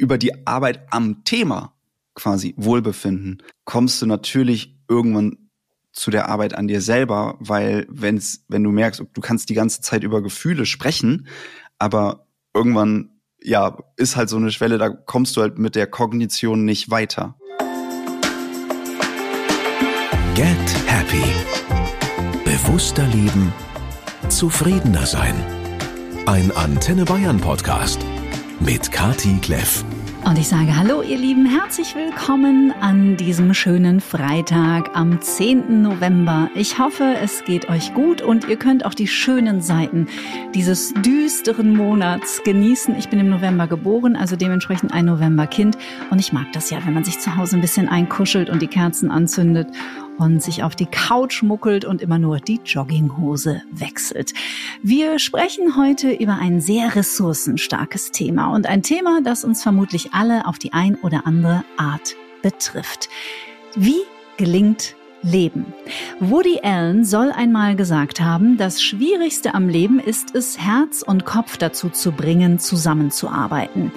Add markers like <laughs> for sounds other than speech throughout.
über die Arbeit am Thema quasi Wohlbefinden kommst du natürlich irgendwann zu der Arbeit an dir selber, weil wenn's, wenn du merkst, du kannst die ganze Zeit über Gefühle sprechen, aber irgendwann, ja, ist halt so eine Schwelle, da kommst du halt mit der Kognition nicht weiter. Get Happy. Bewusster leben, zufriedener sein. Ein Antenne Bayern Podcast mit Kati Kleff. Und ich sage Hallo, ihr Lieben, herzlich willkommen an diesem schönen Freitag am 10. November. Ich hoffe, es geht euch gut und ihr könnt auch die schönen Seiten dieses düsteren Monats genießen. Ich bin im November geboren, also dementsprechend ein Novemberkind. Und ich mag das ja, wenn man sich zu Hause ein bisschen einkuschelt und die Kerzen anzündet und sich auf die Couch muckelt und immer nur die Jogginghose wechselt. Wir sprechen heute über ein sehr ressourcenstarkes Thema und ein Thema, das uns vermutlich alle auf die ein oder andere Art betrifft. Wie gelingt Leben. Woody Allen soll einmal gesagt haben, das Schwierigste am Leben ist es, Herz und Kopf dazu zu bringen, zusammenzuarbeiten.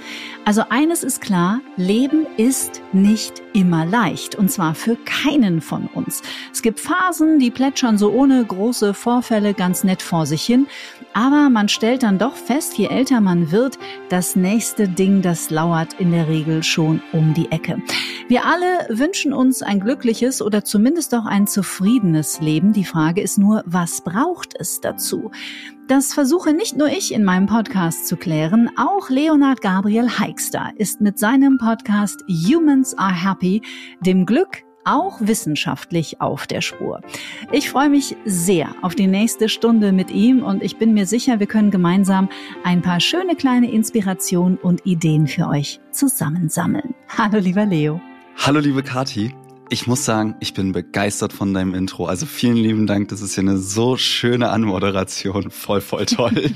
Also eines ist klar, Leben ist nicht immer leicht und zwar für keinen von uns. Es gibt Phasen, die plätschern so ohne große Vorfälle ganz nett vor sich hin, aber man stellt dann doch fest, je älter man wird, das nächste Ding, das lauert in der Regel schon um die Ecke. Wir alle wünschen uns ein glückliches oder zumindest doch ein zufriedenes Leben. Die Frage ist nur, was braucht es dazu? Das versuche nicht nur ich in meinem Podcast zu klären, auch Leonard Gabriel Heikster ist mit seinem Podcast Humans Are Happy dem Glück auch wissenschaftlich auf der Spur. Ich freue mich sehr auf die nächste Stunde mit ihm und ich bin mir sicher, wir können gemeinsam ein paar schöne kleine Inspirationen und Ideen für euch zusammensammeln. Hallo lieber Leo. Hallo liebe Kati. Ich muss sagen, ich bin begeistert von deinem Intro. Also vielen lieben Dank. Das ist ja eine so schöne Anmoderation. Voll, voll toll.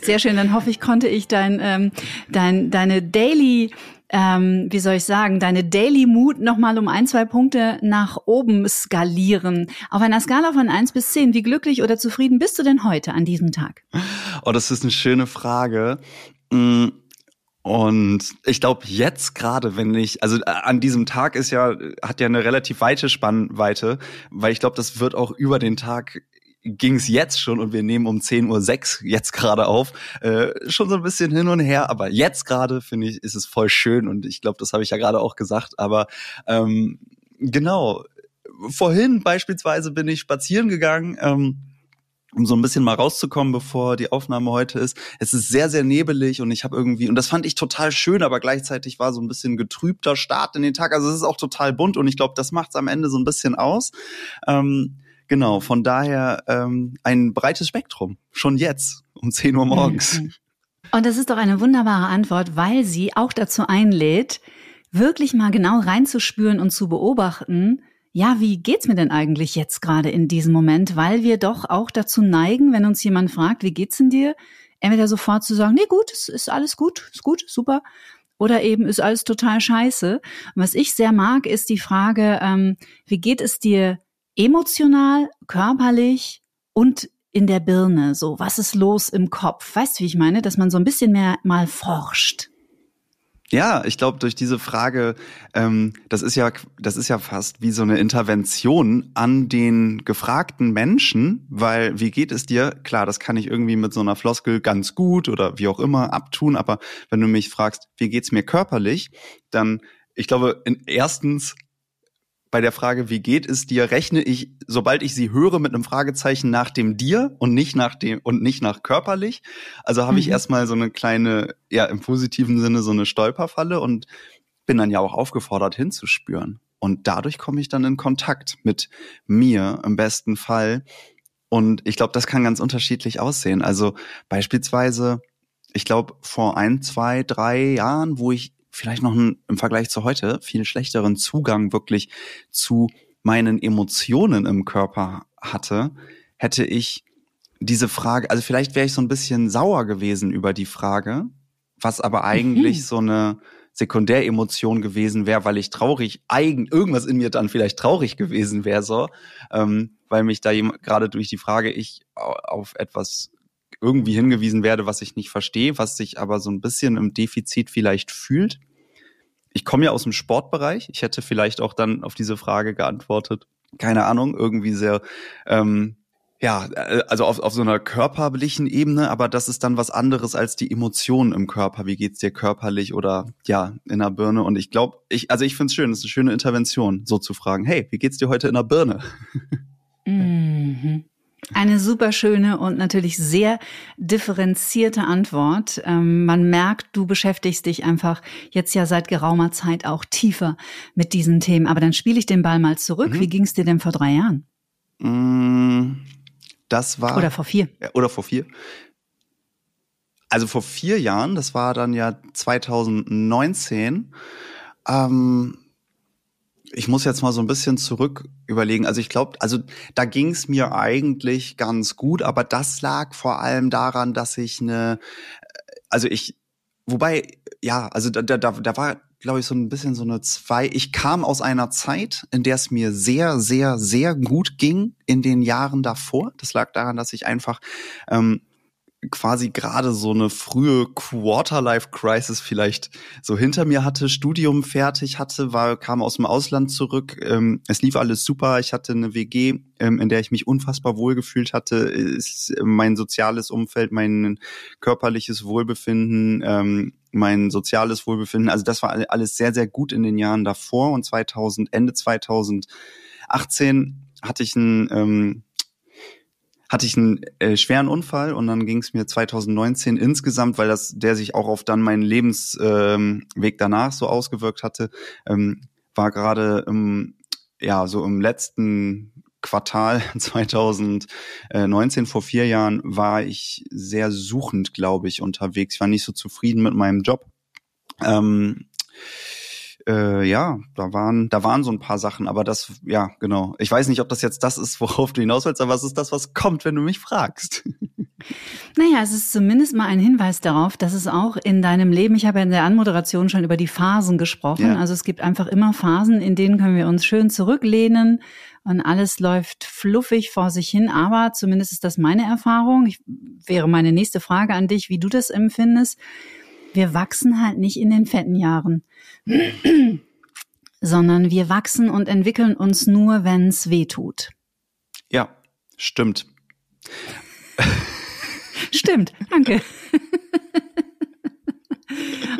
Sehr schön. Dann hoffe ich, konnte ich dein, ähm, dein, deine Daily ähm, wie soll ich sagen, deine Daily Mood nochmal um ein, zwei Punkte nach oben skalieren. Auf einer Skala von eins bis zehn, wie glücklich oder zufrieden bist du denn heute an diesem Tag? Oh, das ist eine schöne Frage. Mm, und ich glaube jetzt gerade, wenn ich, also äh, an diesem Tag ist ja, hat ja eine relativ weite Spannweite, weil ich glaube, das wird auch über den Tag ging es jetzt schon und wir nehmen um 10.06 Uhr jetzt gerade auf, äh, schon so ein bisschen hin und her, aber jetzt gerade finde ich, ist es voll schön und ich glaube, das habe ich ja gerade auch gesagt, aber ähm, genau, vorhin beispielsweise bin ich spazieren gegangen, ähm, um so ein bisschen mal rauszukommen, bevor die Aufnahme heute ist. Es ist sehr, sehr nebelig und ich habe irgendwie, und das fand ich total schön, aber gleichzeitig war so ein bisschen getrübter Start in den Tag. Also es ist auch total bunt und ich glaube, das macht es am Ende so ein bisschen aus. Ähm, genau, von daher ähm, ein breites Spektrum. Schon jetzt, um 10 Uhr morgens. Und das ist doch eine wunderbare Antwort, weil sie auch dazu einlädt, wirklich mal genau reinzuspüren und zu beobachten, ja, wie geht's mir denn eigentlich jetzt gerade in diesem Moment? Weil wir doch auch dazu neigen, wenn uns jemand fragt, wie geht's denn dir? Entweder sofort zu sagen, nee, gut, es ist alles gut, ist gut, super. Oder eben ist alles total scheiße. Und was ich sehr mag, ist die Frage, ähm, wie geht es dir emotional, körperlich und in der Birne? So, was ist los im Kopf? Weißt du, wie ich meine? Dass man so ein bisschen mehr mal forscht. Ja, ich glaube, durch diese Frage, ähm, das ist ja, das ist ja fast wie so eine Intervention an den gefragten Menschen, weil wie geht es dir? Klar, das kann ich irgendwie mit so einer Floskel ganz gut oder wie auch immer abtun, aber wenn du mich fragst, wie geht's mir körperlich, dann ich glaube, in, erstens bei der Frage, wie geht es dir, rechne ich, sobald ich sie höre, mit einem Fragezeichen nach dem dir und nicht nach dem und nicht nach körperlich. Also habe mhm. ich erstmal so eine kleine, ja, im positiven Sinne so eine Stolperfalle und bin dann ja auch aufgefordert hinzuspüren. Und dadurch komme ich dann in Kontakt mit mir im besten Fall. Und ich glaube, das kann ganz unterschiedlich aussehen. Also beispielsweise, ich glaube, vor ein, zwei, drei Jahren, wo ich vielleicht noch einen, im Vergleich zu heute viel schlechteren Zugang wirklich zu meinen Emotionen im Körper hatte, hätte ich diese Frage, also vielleicht wäre ich so ein bisschen sauer gewesen über die Frage, was aber eigentlich mhm. so eine Sekundäremotion gewesen wäre, weil ich traurig, eigen, irgendwas in mir dann vielleicht traurig gewesen wäre, so, ähm, weil mich da gerade durch die Frage ich auf etwas irgendwie hingewiesen werde, was ich nicht verstehe, was sich aber so ein bisschen im Defizit vielleicht fühlt. Ich komme ja aus dem Sportbereich. Ich hätte vielleicht auch dann auf diese Frage geantwortet. Keine Ahnung, irgendwie sehr ähm, ja, äh, also auf, auf so einer körperlichen Ebene, aber das ist dann was anderes als die Emotionen im Körper. Wie geht's dir körperlich oder ja, in der Birne? Und ich glaube, ich, also ich finde es schön, es ist eine schöne Intervention, so zu fragen, hey, wie geht's dir heute in der Birne? Mhm. Eine super schöne und natürlich sehr differenzierte Antwort. Ähm, man merkt, du beschäftigst dich einfach jetzt ja seit geraumer Zeit auch tiefer mit diesen Themen. Aber dann spiele ich den Ball mal zurück. Mhm. Wie ging es dir denn vor drei Jahren? Mm, das war. Oder vor vier. Oder vor vier. Also vor vier Jahren, das war dann ja 2019. Ähm, ich muss jetzt mal so ein bisschen zurück überlegen. Also ich glaube, also da ging es mir eigentlich ganz gut, aber das lag vor allem daran, dass ich eine, also ich, wobei, ja, also da, da, da war glaube ich, so ein bisschen so eine zwei. Ich kam aus einer Zeit, in der es mir sehr, sehr, sehr gut ging in den Jahren davor. Das lag daran, dass ich einfach ähm, quasi gerade so eine frühe Quarter-Life-Crisis vielleicht so hinter mir hatte, Studium fertig hatte, war, kam aus dem Ausland zurück. Ähm, es lief alles super. Ich hatte eine WG, ähm, in der ich mich unfassbar wohlgefühlt hatte. Ist mein soziales Umfeld, mein körperliches Wohlbefinden, ähm, mein soziales Wohlbefinden. Also das war alles sehr, sehr gut in den Jahren davor und 2000, Ende 2018 hatte ich ein ähm, hatte ich einen äh, schweren Unfall und dann ging es mir 2019 insgesamt, weil das der sich auch auf dann meinen Lebensweg ähm, danach so ausgewirkt hatte, ähm, war gerade im ja so im letzten Quartal <laughs> 2019 vor vier Jahren war ich sehr suchend, glaube ich, unterwegs. Ich war nicht so zufrieden mit meinem Job. Ähm, äh, ja, da waren, da waren so ein paar Sachen, aber das, ja, genau. Ich weiß nicht, ob das jetzt das ist, <laughs> worauf du hinaus willst, aber es ist das, was kommt, wenn du mich fragst. <laughs> Naja, es ist zumindest mal ein Hinweis darauf, dass es auch in deinem Leben, ich habe ja in der Anmoderation schon über die Phasen gesprochen, ja. also es gibt einfach immer Phasen, in denen können wir uns schön zurücklehnen und alles läuft fluffig vor sich hin, aber zumindest ist das meine Erfahrung. Ich, wäre meine nächste Frage an dich, wie du das empfindest wir wachsen halt nicht in den fetten Jahren, sondern wir wachsen und entwickeln uns nur, wenn es weh tut. Ja, stimmt. stimmt, danke.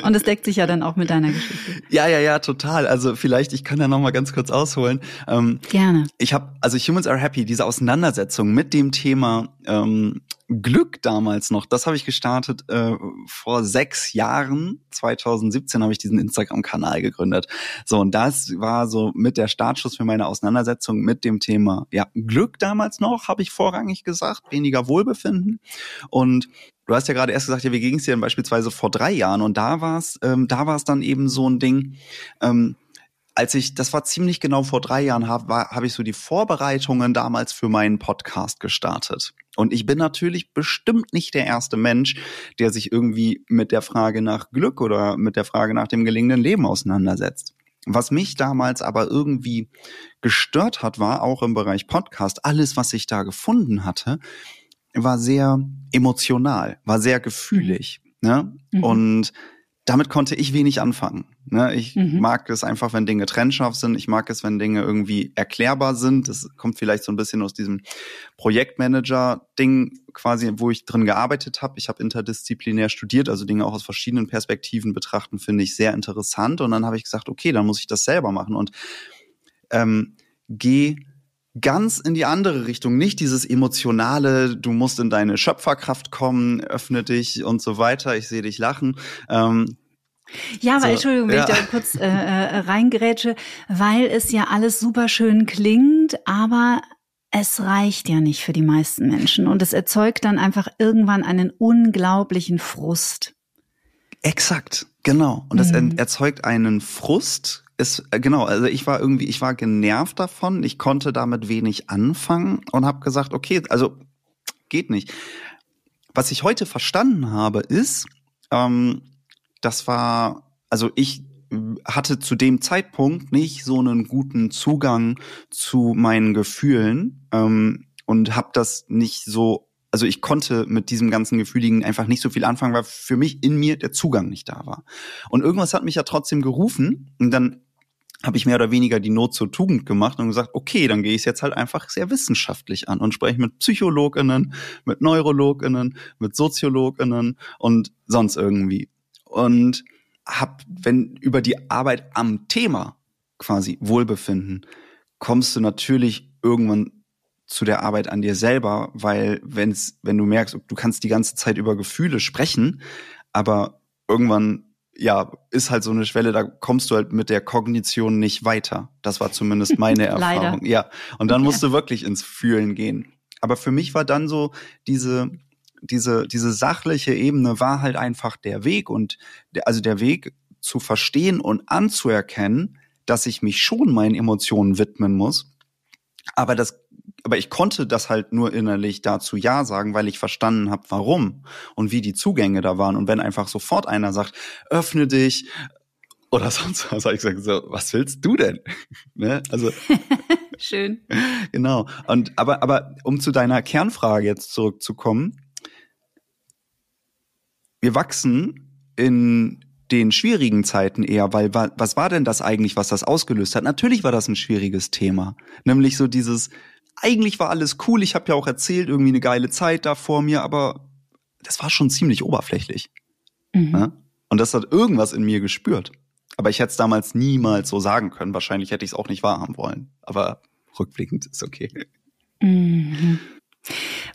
Und es deckt sich ja dann auch mit deiner Geschichte. Ja, ja, ja, total. Also vielleicht, ich kann da noch mal ganz kurz ausholen. Ähm, Gerne. Ich habe, also Humans Are Happy, diese Auseinandersetzung mit dem Thema ähm, Glück damals noch, das habe ich gestartet äh, vor sechs Jahren. 2017 habe ich diesen Instagram-Kanal gegründet. So, und das war so mit der Startschuss für meine Auseinandersetzung mit dem Thema. Ja, Glück damals noch, habe ich vorrangig gesagt, weniger Wohlbefinden. Und du hast ja gerade erst gesagt, ja, wie ging es dir denn beispielsweise vor drei Jahren? Und da war es, ähm, da war dann eben so ein Ding, ähm, als ich, das war ziemlich genau vor drei Jahren, habe hab ich so die Vorbereitungen damals für meinen Podcast gestartet. Und ich bin natürlich bestimmt nicht der erste Mensch, der sich irgendwie mit der Frage nach Glück oder mit der Frage nach dem gelingenden Leben auseinandersetzt. Was mich damals aber irgendwie gestört hat, war auch im Bereich Podcast, alles, was ich da gefunden hatte, war sehr emotional, war sehr gefühlig. Ne? Mhm. Und damit konnte ich wenig anfangen. Ne? Ich mhm. mag es einfach, wenn Dinge trennscharf sind. Ich mag es, wenn Dinge irgendwie erklärbar sind. Das kommt vielleicht so ein bisschen aus diesem Projektmanager-Ding quasi, wo ich drin gearbeitet habe. Ich habe interdisziplinär studiert, also Dinge auch aus verschiedenen Perspektiven betrachten, finde ich sehr interessant. Und dann habe ich gesagt, okay, dann muss ich das selber machen und ähm, geh ganz in die andere Richtung, nicht dieses emotionale, du musst in deine Schöpferkraft kommen, öffne dich und so weiter, ich sehe dich lachen. Ähm, ja, aber so, Entschuldigung, wenn ja. ich da kurz äh, äh, reingerätsche, weil es ja alles super schön klingt, aber es reicht ja nicht für die meisten Menschen und es erzeugt dann einfach irgendwann einen unglaublichen Frust. Exakt, genau. Und das mhm. erzeugt einen Frust, ist äh, genau, also ich war irgendwie, ich war genervt davon, ich konnte damit wenig anfangen und habe gesagt, okay, also geht nicht. Was ich heute verstanden habe, ist, ähm, das war, also ich hatte zu dem Zeitpunkt nicht so einen guten Zugang zu meinen Gefühlen ähm, und habe das nicht so also ich konnte mit diesem ganzen Gefühligen einfach nicht so viel anfangen, weil für mich in mir der Zugang nicht da war. Und irgendwas hat mich ja trotzdem gerufen und dann habe ich mehr oder weniger die Not zur Tugend gemacht und gesagt, okay, dann gehe ich es jetzt halt einfach sehr wissenschaftlich an und spreche mit Psychologinnen, mit Neurologinnen, mit Soziologinnen und sonst irgendwie. Und hab, wenn über die Arbeit am Thema quasi Wohlbefinden, kommst du natürlich irgendwann zu der Arbeit an dir selber, weil wenn's, wenn du merkst, du kannst die ganze Zeit über Gefühle sprechen, aber irgendwann ja, ist halt so eine Schwelle, da kommst du halt mit der Kognition nicht weiter. Das war zumindest <laughs> meine Erfahrung. Ja. Und dann okay. musst du wirklich ins Fühlen gehen. Aber für mich war dann so diese, diese, diese sachliche Ebene war halt einfach der Weg und also der Weg zu verstehen und anzuerkennen, dass ich mich schon meinen Emotionen widmen muss. Aber das aber ich konnte das halt nur innerlich dazu Ja sagen, weil ich verstanden habe, warum und wie die Zugänge da waren. Und wenn einfach sofort einer sagt, öffne dich oder <laughs> sonst was, habe ich gesagt, so, was willst du denn? <laughs> ne? Also <laughs> schön. Genau. Und aber aber um zu deiner Kernfrage jetzt zurückzukommen, wir wachsen in den schwierigen Zeiten eher, weil was war denn das eigentlich, was das ausgelöst hat? Natürlich war das ein schwieriges Thema, nämlich so dieses eigentlich war alles cool. Ich habe ja auch erzählt, irgendwie eine geile Zeit da vor mir, aber das war schon ziemlich oberflächlich. Mhm. Ja? Und das hat irgendwas in mir gespürt. Aber ich hätte es damals niemals so sagen können. Wahrscheinlich hätte ich es auch nicht wahrhaben wollen. Aber rückblickend ist okay. Mhm.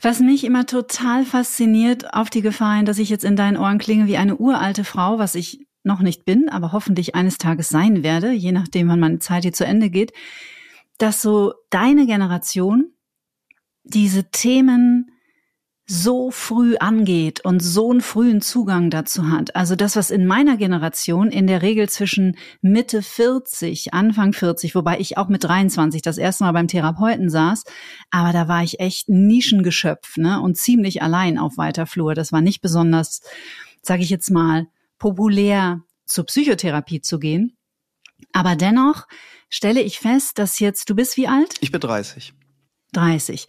Was mich immer total fasziniert, auf die Gefahr hin, dass ich jetzt in deinen Ohren klinge wie eine uralte Frau, was ich noch nicht bin, aber hoffentlich eines Tages sein werde, je nachdem, wann meine Zeit hier zu Ende geht, dass so deine Generation diese Themen so früh angeht und so einen frühen Zugang dazu hat. Also das, was in meiner Generation in der Regel zwischen Mitte 40, Anfang 40, wobei ich auch mit 23 das erste Mal beim Therapeuten saß, aber da war ich echt Nischengeschöpf ne? und ziemlich allein auf weiter Flur. Das war nicht besonders, sage ich jetzt mal, populär zur Psychotherapie zu gehen. Aber dennoch stelle ich fest, dass jetzt, du bist wie alt? Ich bin 30. 30.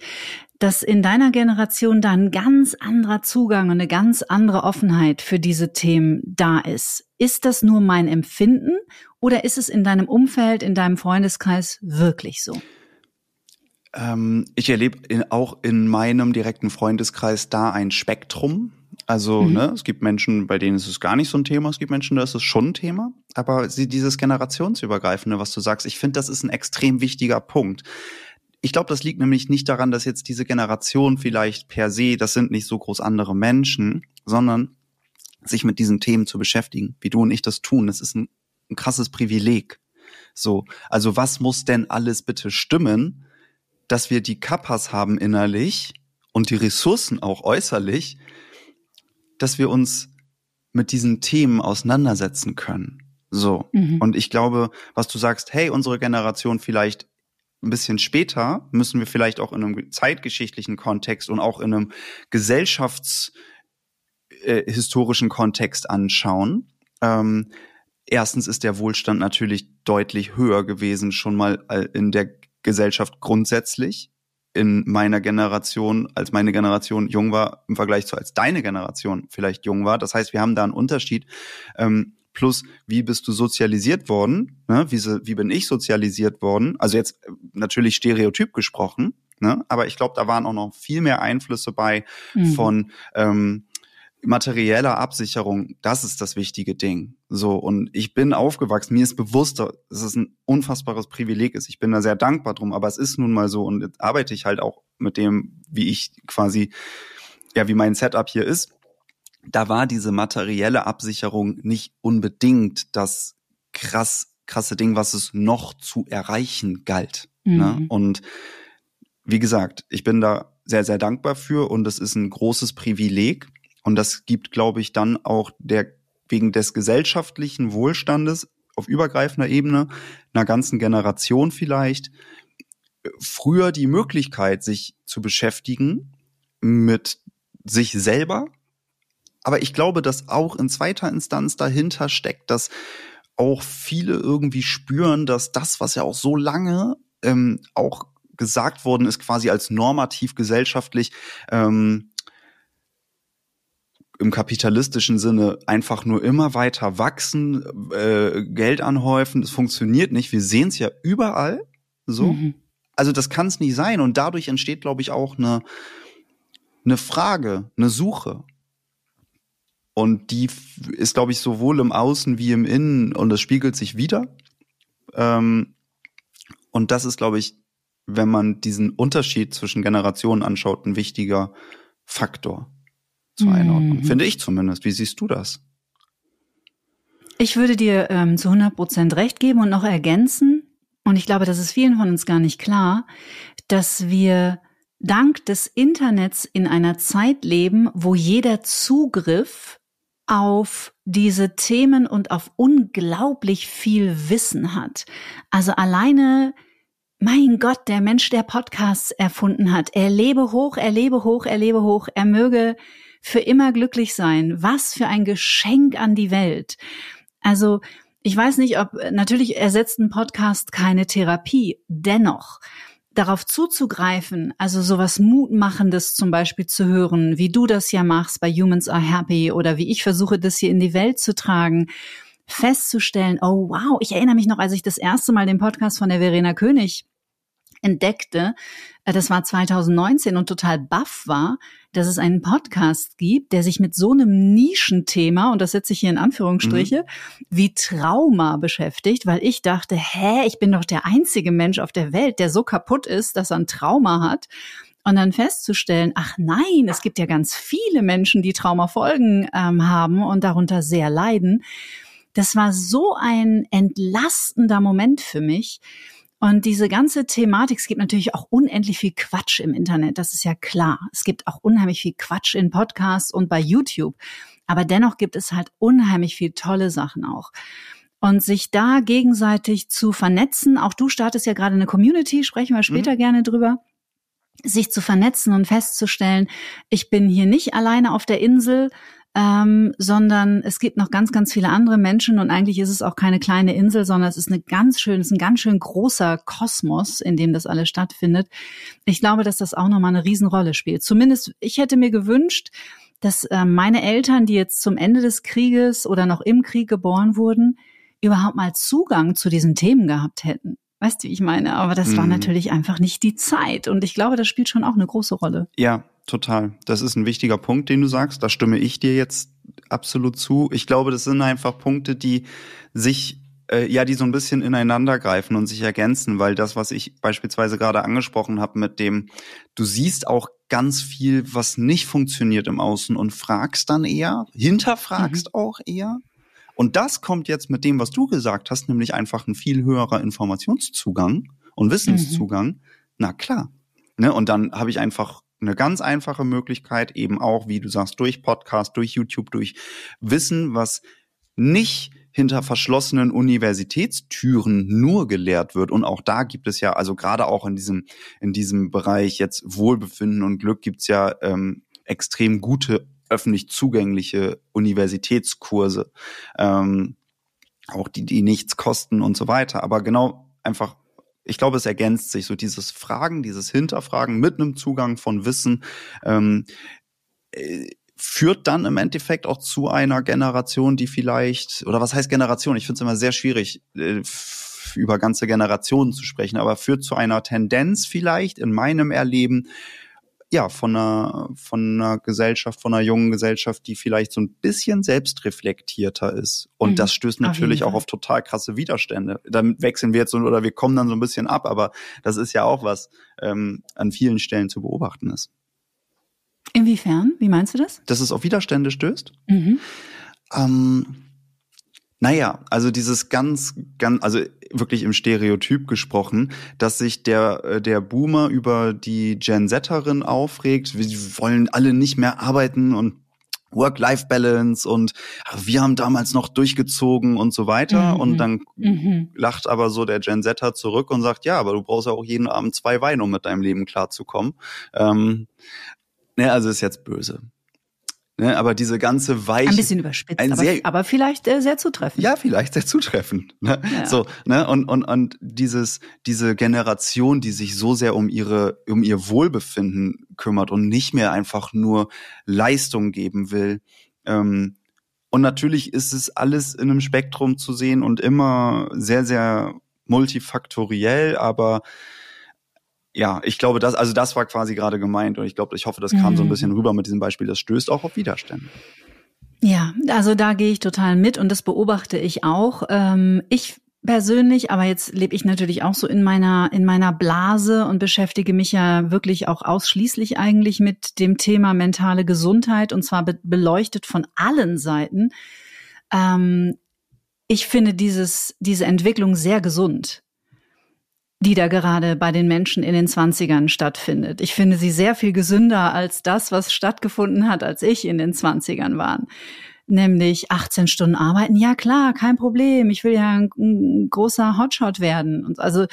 Dass in deiner Generation da ein ganz anderer Zugang und eine ganz andere Offenheit für diese Themen da ist. Ist das nur mein Empfinden oder ist es in deinem Umfeld, in deinem Freundeskreis wirklich so? Ähm, ich erlebe in, auch in meinem direkten Freundeskreis da ein Spektrum. Also, mhm. ne, es gibt Menschen, bei denen ist es gar nicht so ein Thema, es gibt Menschen, da ist es schon ein Thema. Aber sie, dieses generationsübergreifende, was du sagst, ich finde, das ist ein extrem wichtiger Punkt. Ich glaube, das liegt nämlich nicht daran, dass jetzt diese Generation vielleicht per se, das sind nicht so groß andere Menschen, sondern sich mit diesen Themen zu beschäftigen, wie du und ich das tun. Das ist ein, ein krasses Privileg. So, also was muss denn alles bitte stimmen, dass wir die Kappas haben innerlich und die Ressourcen auch äußerlich, dass wir uns mit diesen Themen auseinandersetzen können. So. Mhm. Und ich glaube, was du sagst, hey, unsere Generation vielleicht ein bisschen später müssen wir vielleicht auch in einem zeitgeschichtlichen Kontext und auch in einem gesellschaftshistorischen äh, Kontext anschauen. Ähm, erstens ist der Wohlstand natürlich deutlich höher gewesen, schon mal äh, in der Gesellschaft grundsätzlich in meiner Generation, als meine Generation jung war, im Vergleich zu als deine Generation vielleicht jung war. Das heißt, wir haben da einen Unterschied. Ähm, plus, wie bist du sozialisiert worden? Ne? Wie, wie bin ich sozialisiert worden? Also jetzt äh, natürlich stereotyp gesprochen, ne? aber ich glaube, da waren auch noch viel mehr Einflüsse bei mhm. von ähm, materieller Absicherung, das ist das wichtige Ding. So, und ich bin aufgewachsen, mir ist bewusst, dass es ein unfassbares Privileg ist. Ich bin da sehr dankbar drum, aber es ist nun mal so und jetzt arbeite ich halt auch mit dem, wie ich quasi, ja, wie mein Setup hier ist. Da war diese materielle Absicherung nicht unbedingt das krass, krasse Ding, was es noch zu erreichen galt. Ne? Mhm. Ne? Und wie gesagt, ich bin da sehr, sehr dankbar für und es ist ein großes Privileg und das gibt, glaube ich, dann auch der wegen des gesellschaftlichen Wohlstandes auf übergreifender Ebene einer ganzen Generation vielleicht früher die Möglichkeit, sich zu beschäftigen mit sich selber. Aber ich glaube, dass auch in zweiter Instanz dahinter steckt, dass auch viele irgendwie spüren, dass das, was ja auch so lange ähm, auch gesagt worden ist, quasi als normativ gesellschaftlich ähm, im kapitalistischen Sinne einfach nur immer weiter wachsen, äh, Geld anhäufen. Es funktioniert nicht. Wir sehen es ja überall so. Mhm. Also das kann es nicht sein. Und dadurch entsteht, glaube ich, auch eine, eine Frage, eine Suche. Und die ist, glaube ich, sowohl im Außen wie im Innen und das spiegelt sich wieder. Ähm, und das ist, glaube ich, wenn man diesen Unterschied zwischen Generationen anschaut, ein wichtiger Faktor zur Einordnung. Mhm. Finde ich zumindest. Wie siehst du das? Ich würde dir ähm, zu 100 Prozent recht geben und noch ergänzen. Und ich glaube, das ist vielen von uns gar nicht klar, dass wir dank des Internets in einer Zeit leben, wo jeder Zugriff auf diese Themen und auf unglaublich viel Wissen hat. Also alleine mein Gott, der Mensch, der Podcasts erfunden hat, er lebe hoch, er lebe hoch, er lebe hoch, er möge für immer glücklich sein. Was für ein Geschenk an die Welt. Also ich weiß nicht, ob natürlich ersetzt ein Podcast keine Therapie. Dennoch darauf zuzugreifen, also sowas Mutmachendes zum Beispiel zu hören, wie du das ja machst bei Humans Are Happy oder wie ich versuche, das hier in die Welt zu tragen, festzustellen, oh wow, ich erinnere mich noch, als ich das erste Mal den Podcast von der Verena König entdeckte, das war 2019 und total baff war, dass es einen Podcast gibt, der sich mit so einem Nischenthema, und das setze ich hier in Anführungsstriche, mhm. wie Trauma beschäftigt, weil ich dachte, hä, ich bin doch der einzige Mensch auf der Welt, der so kaputt ist, dass er ein Trauma hat. Und dann festzustellen, ach nein, es gibt ja ganz viele Menschen, die Traumafolgen ähm, haben und darunter sehr leiden. Das war so ein entlastender Moment für mich, und diese ganze Thematik, es gibt natürlich auch unendlich viel Quatsch im Internet, das ist ja klar. Es gibt auch unheimlich viel Quatsch in Podcasts und bei YouTube. Aber dennoch gibt es halt unheimlich viel tolle Sachen auch. Und sich da gegenseitig zu vernetzen, auch du startest ja gerade eine Community, sprechen wir später mhm. gerne drüber sich zu vernetzen und festzustellen, ich bin hier nicht alleine auf der Insel, ähm, sondern es gibt noch ganz, ganz viele andere Menschen und eigentlich ist es auch keine kleine Insel, sondern es ist eine ganz schön, es ist ein ganz schön großer Kosmos, in dem das alles stattfindet. Ich glaube, dass das auch nochmal eine Riesenrolle spielt. Zumindest, ich hätte mir gewünscht, dass äh, meine Eltern, die jetzt zum Ende des Krieges oder noch im Krieg geboren wurden, überhaupt mal Zugang zu diesen Themen gehabt hätten. Weißt du, wie ich meine? Aber das mhm. war natürlich einfach nicht die Zeit. Und ich glaube, das spielt schon auch eine große Rolle. Ja, total. Das ist ein wichtiger Punkt, den du sagst. Da stimme ich dir jetzt absolut zu. Ich glaube, das sind einfach Punkte, die sich äh, ja, die so ein bisschen ineinander greifen und sich ergänzen, weil das, was ich beispielsweise gerade angesprochen habe mit dem, du siehst auch ganz viel, was nicht funktioniert im Außen und fragst dann eher, hinterfragst mhm. auch eher und das kommt jetzt mit dem, was du gesagt hast, nämlich einfach ein viel höherer Informationszugang und Wissenszugang. Mhm. Na klar. Ne? Und dann habe ich einfach eine ganz einfache Möglichkeit, eben auch, wie du sagst, durch Podcast, durch YouTube, durch Wissen, was nicht hinter verschlossenen Universitätstüren nur gelehrt wird. Und auch da gibt es ja, also gerade auch in diesem, in diesem Bereich jetzt Wohlbefinden und Glück gibt's ja ähm, extrem gute öffentlich zugängliche Universitätskurse, ähm, auch die, die nichts kosten und so weiter. Aber genau einfach ich glaube, es ergänzt sich so dieses Fragen, dieses Hinterfragen mit einem Zugang von Wissen ähm, äh, führt dann im Endeffekt auch zu einer Generation, die vielleicht oder was heißt Generation? Ich finde es immer sehr schwierig. Äh, über ganze Generationen zu sprechen, aber führt zu einer Tendenz vielleicht in meinem Erleben, ja, von einer, von einer Gesellschaft, von einer jungen Gesellschaft, die vielleicht so ein bisschen selbstreflektierter ist. Und mhm, das stößt natürlich auch auf total krasse Widerstände. Damit wechseln wir jetzt so, oder wir kommen dann so ein bisschen ab, aber das ist ja auch was ähm, an vielen Stellen zu beobachten ist. Inwiefern? Wie meinst du das? Dass es auf Widerstände stößt? Mhm. Ähm, naja, also dieses ganz, ganz, also wirklich im Stereotyp gesprochen, dass sich der, äh, der Boomer über die Gen Zetterin aufregt. Wir wollen alle nicht mehr arbeiten und Work-Life-Balance und ach, wir haben damals noch durchgezogen und so weiter. Mhm. Und dann mhm. lacht aber so der Gen Zetter zurück und sagt, ja, aber du brauchst ja auch jeden Abend zwei Weine, um mit deinem Leben klarzukommen. Ähm, ne, also ist jetzt böse. Ne, aber diese ganze weiche. Ein bisschen überspitzt, ein aber, sehr, aber vielleicht äh, sehr zutreffend. Ja, vielleicht sehr zutreffend. Ne? Ja. So, ne? Und, und, und dieses, diese Generation, die sich so sehr um ihre, um ihr Wohlbefinden kümmert und nicht mehr einfach nur Leistung geben will, Ähm, und natürlich ist es alles in einem Spektrum zu sehen und immer sehr, sehr multifaktoriell, aber ja, ich glaube, das, also das war quasi gerade gemeint und ich glaube, ich hoffe, das kam mhm. so ein mhm. bisschen rüber mit diesem Beispiel. Das stößt auch auf Widerstände. Ja, also da gehe ich total mit und das beobachte ich auch. Ähm, ich persönlich, aber jetzt lebe ich natürlich auch so in meiner in meiner Blase und beschäftige mich ja wirklich auch ausschließlich eigentlich mit dem Thema mentale Gesundheit und zwar be beleuchtet von allen Seiten. Ähm, ich finde dieses diese Entwicklung sehr gesund die da gerade bei den Menschen in den Zwanzigern stattfindet. Ich finde sie sehr viel gesünder als das, was stattgefunden hat, als ich in den Zwanzigern war. Nämlich 18 Stunden arbeiten. Ja klar, kein Problem. Ich will ja ein, ein großer Hotshot werden. Und also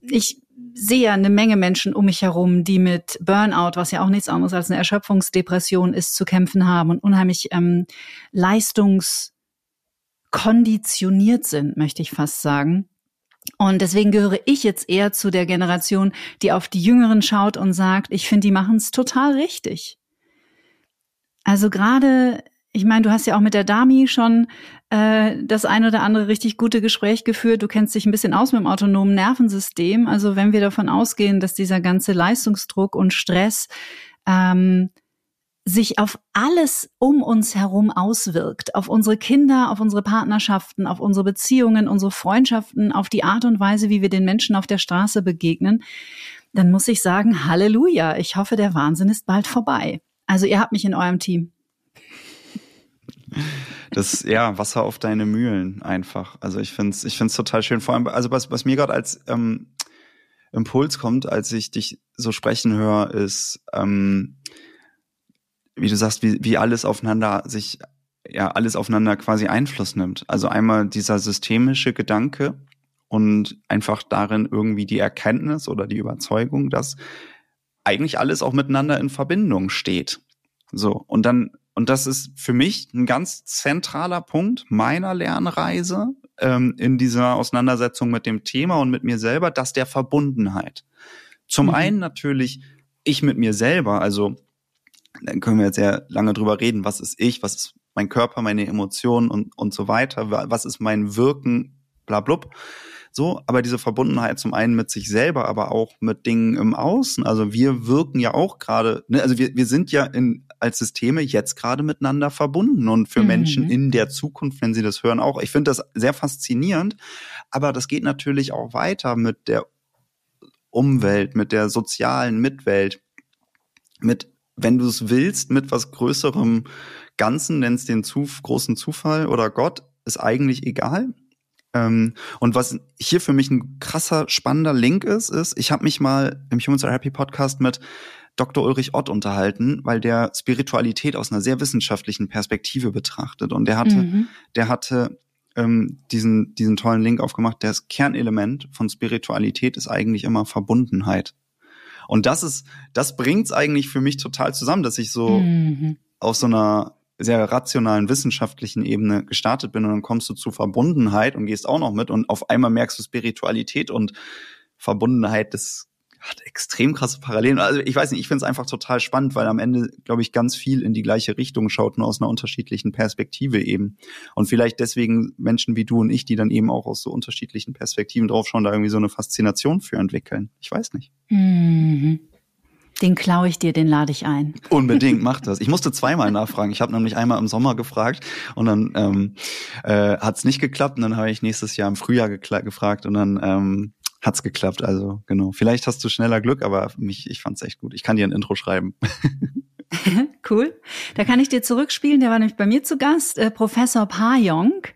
ich sehe eine Menge Menschen um mich herum, die mit Burnout, was ja auch nichts anderes als eine Erschöpfungsdepression ist, zu kämpfen haben und unheimlich ähm, leistungskonditioniert sind, möchte ich fast sagen. Und deswegen gehöre ich jetzt eher zu der Generation, die auf die Jüngeren schaut und sagt, ich finde, die machen es total richtig. Also gerade, ich meine, du hast ja auch mit der Dami schon äh, das ein oder andere richtig gute Gespräch geführt. Du kennst dich ein bisschen aus mit dem autonomen Nervensystem. Also wenn wir davon ausgehen, dass dieser ganze Leistungsdruck und Stress ähm, sich auf alles um uns herum auswirkt, auf unsere Kinder, auf unsere Partnerschaften, auf unsere Beziehungen, unsere Freundschaften, auf die Art und Weise, wie wir den Menschen auf der Straße begegnen, dann muss ich sagen, Halleluja, ich hoffe, der Wahnsinn ist bald vorbei. Also ihr habt mich in eurem Team. Das, ja, Wasser auf deine Mühlen einfach. Also ich finde es ich find's total schön. Vor allem, also was, was mir gerade als ähm, Impuls kommt, als ich dich so sprechen höre, ist, ähm, wie du sagst, wie, wie alles aufeinander sich, ja, alles aufeinander quasi Einfluss nimmt. Also einmal dieser systemische Gedanke und einfach darin irgendwie die Erkenntnis oder die Überzeugung, dass eigentlich alles auch miteinander in Verbindung steht. So. Und dann, und das ist für mich ein ganz zentraler Punkt meiner Lernreise ähm, in dieser Auseinandersetzung mit dem Thema und mit mir selber, dass der Verbundenheit. Zum mhm. einen natürlich ich mit mir selber, also dann können wir jetzt sehr lange drüber reden, was ist ich, was ist mein Körper, meine Emotionen und, und so weiter, was ist mein Wirken, bla blub. So, aber diese Verbundenheit zum einen mit sich selber, aber auch mit Dingen im Außen. Also wir wirken ja auch gerade, ne, also wir, wir sind ja in, als Systeme jetzt gerade miteinander verbunden und für mhm. Menschen in der Zukunft, wenn sie das hören, auch. Ich finde das sehr faszinierend, aber das geht natürlich auch weiter mit der Umwelt, mit der sozialen Mitwelt, mit wenn du es willst, mit was Größerem Ganzen, nennst den zu, großen Zufall oder Gott, ist eigentlich egal. Ähm, und was hier für mich ein krasser, spannender Link ist, ist, ich habe mich mal im Human Therapy Podcast mit Dr. Ulrich Ott unterhalten, weil der Spiritualität aus einer sehr wissenschaftlichen Perspektive betrachtet. Und der hatte, mhm. der hatte ähm, diesen, diesen tollen Link aufgemacht. Das Kernelement von Spiritualität ist eigentlich immer Verbundenheit. Und das ist, das bringt's eigentlich für mich total zusammen, dass ich so mhm. auf so einer sehr rationalen wissenschaftlichen Ebene gestartet bin und dann kommst du zu Verbundenheit und gehst auch noch mit und auf einmal merkst du Spiritualität und Verbundenheit, das hat extrem krasse Parallelen. Also ich weiß nicht, ich finde es einfach total spannend, weil am Ende, glaube ich, ganz viel in die gleiche Richtung schaut, nur aus einer unterschiedlichen Perspektive eben. Und vielleicht deswegen Menschen wie du und ich, die dann eben auch aus so unterschiedlichen Perspektiven draufschauen, da irgendwie so eine Faszination für entwickeln. Ich weiß nicht. Mhm. Den klaue ich dir, den lade ich ein. <laughs> Unbedingt, mach das. Ich musste zweimal nachfragen. Ich habe nämlich einmal im Sommer gefragt und dann ähm, äh, hat es nicht geklappt. Und dann habe ich nächstes Jahr im Frühjahr gefragt und dann ähm, hat's geklappt. Also genau. Vielleicht hast du schneller Glück, aber mich, ich fand's echt gut. Ich kann dir ein Intro schreiben. <laughs> cool. Da kann ich dir zurückspielen. Der war nämlich bei mir zu Gast, äh, Professor Pajong.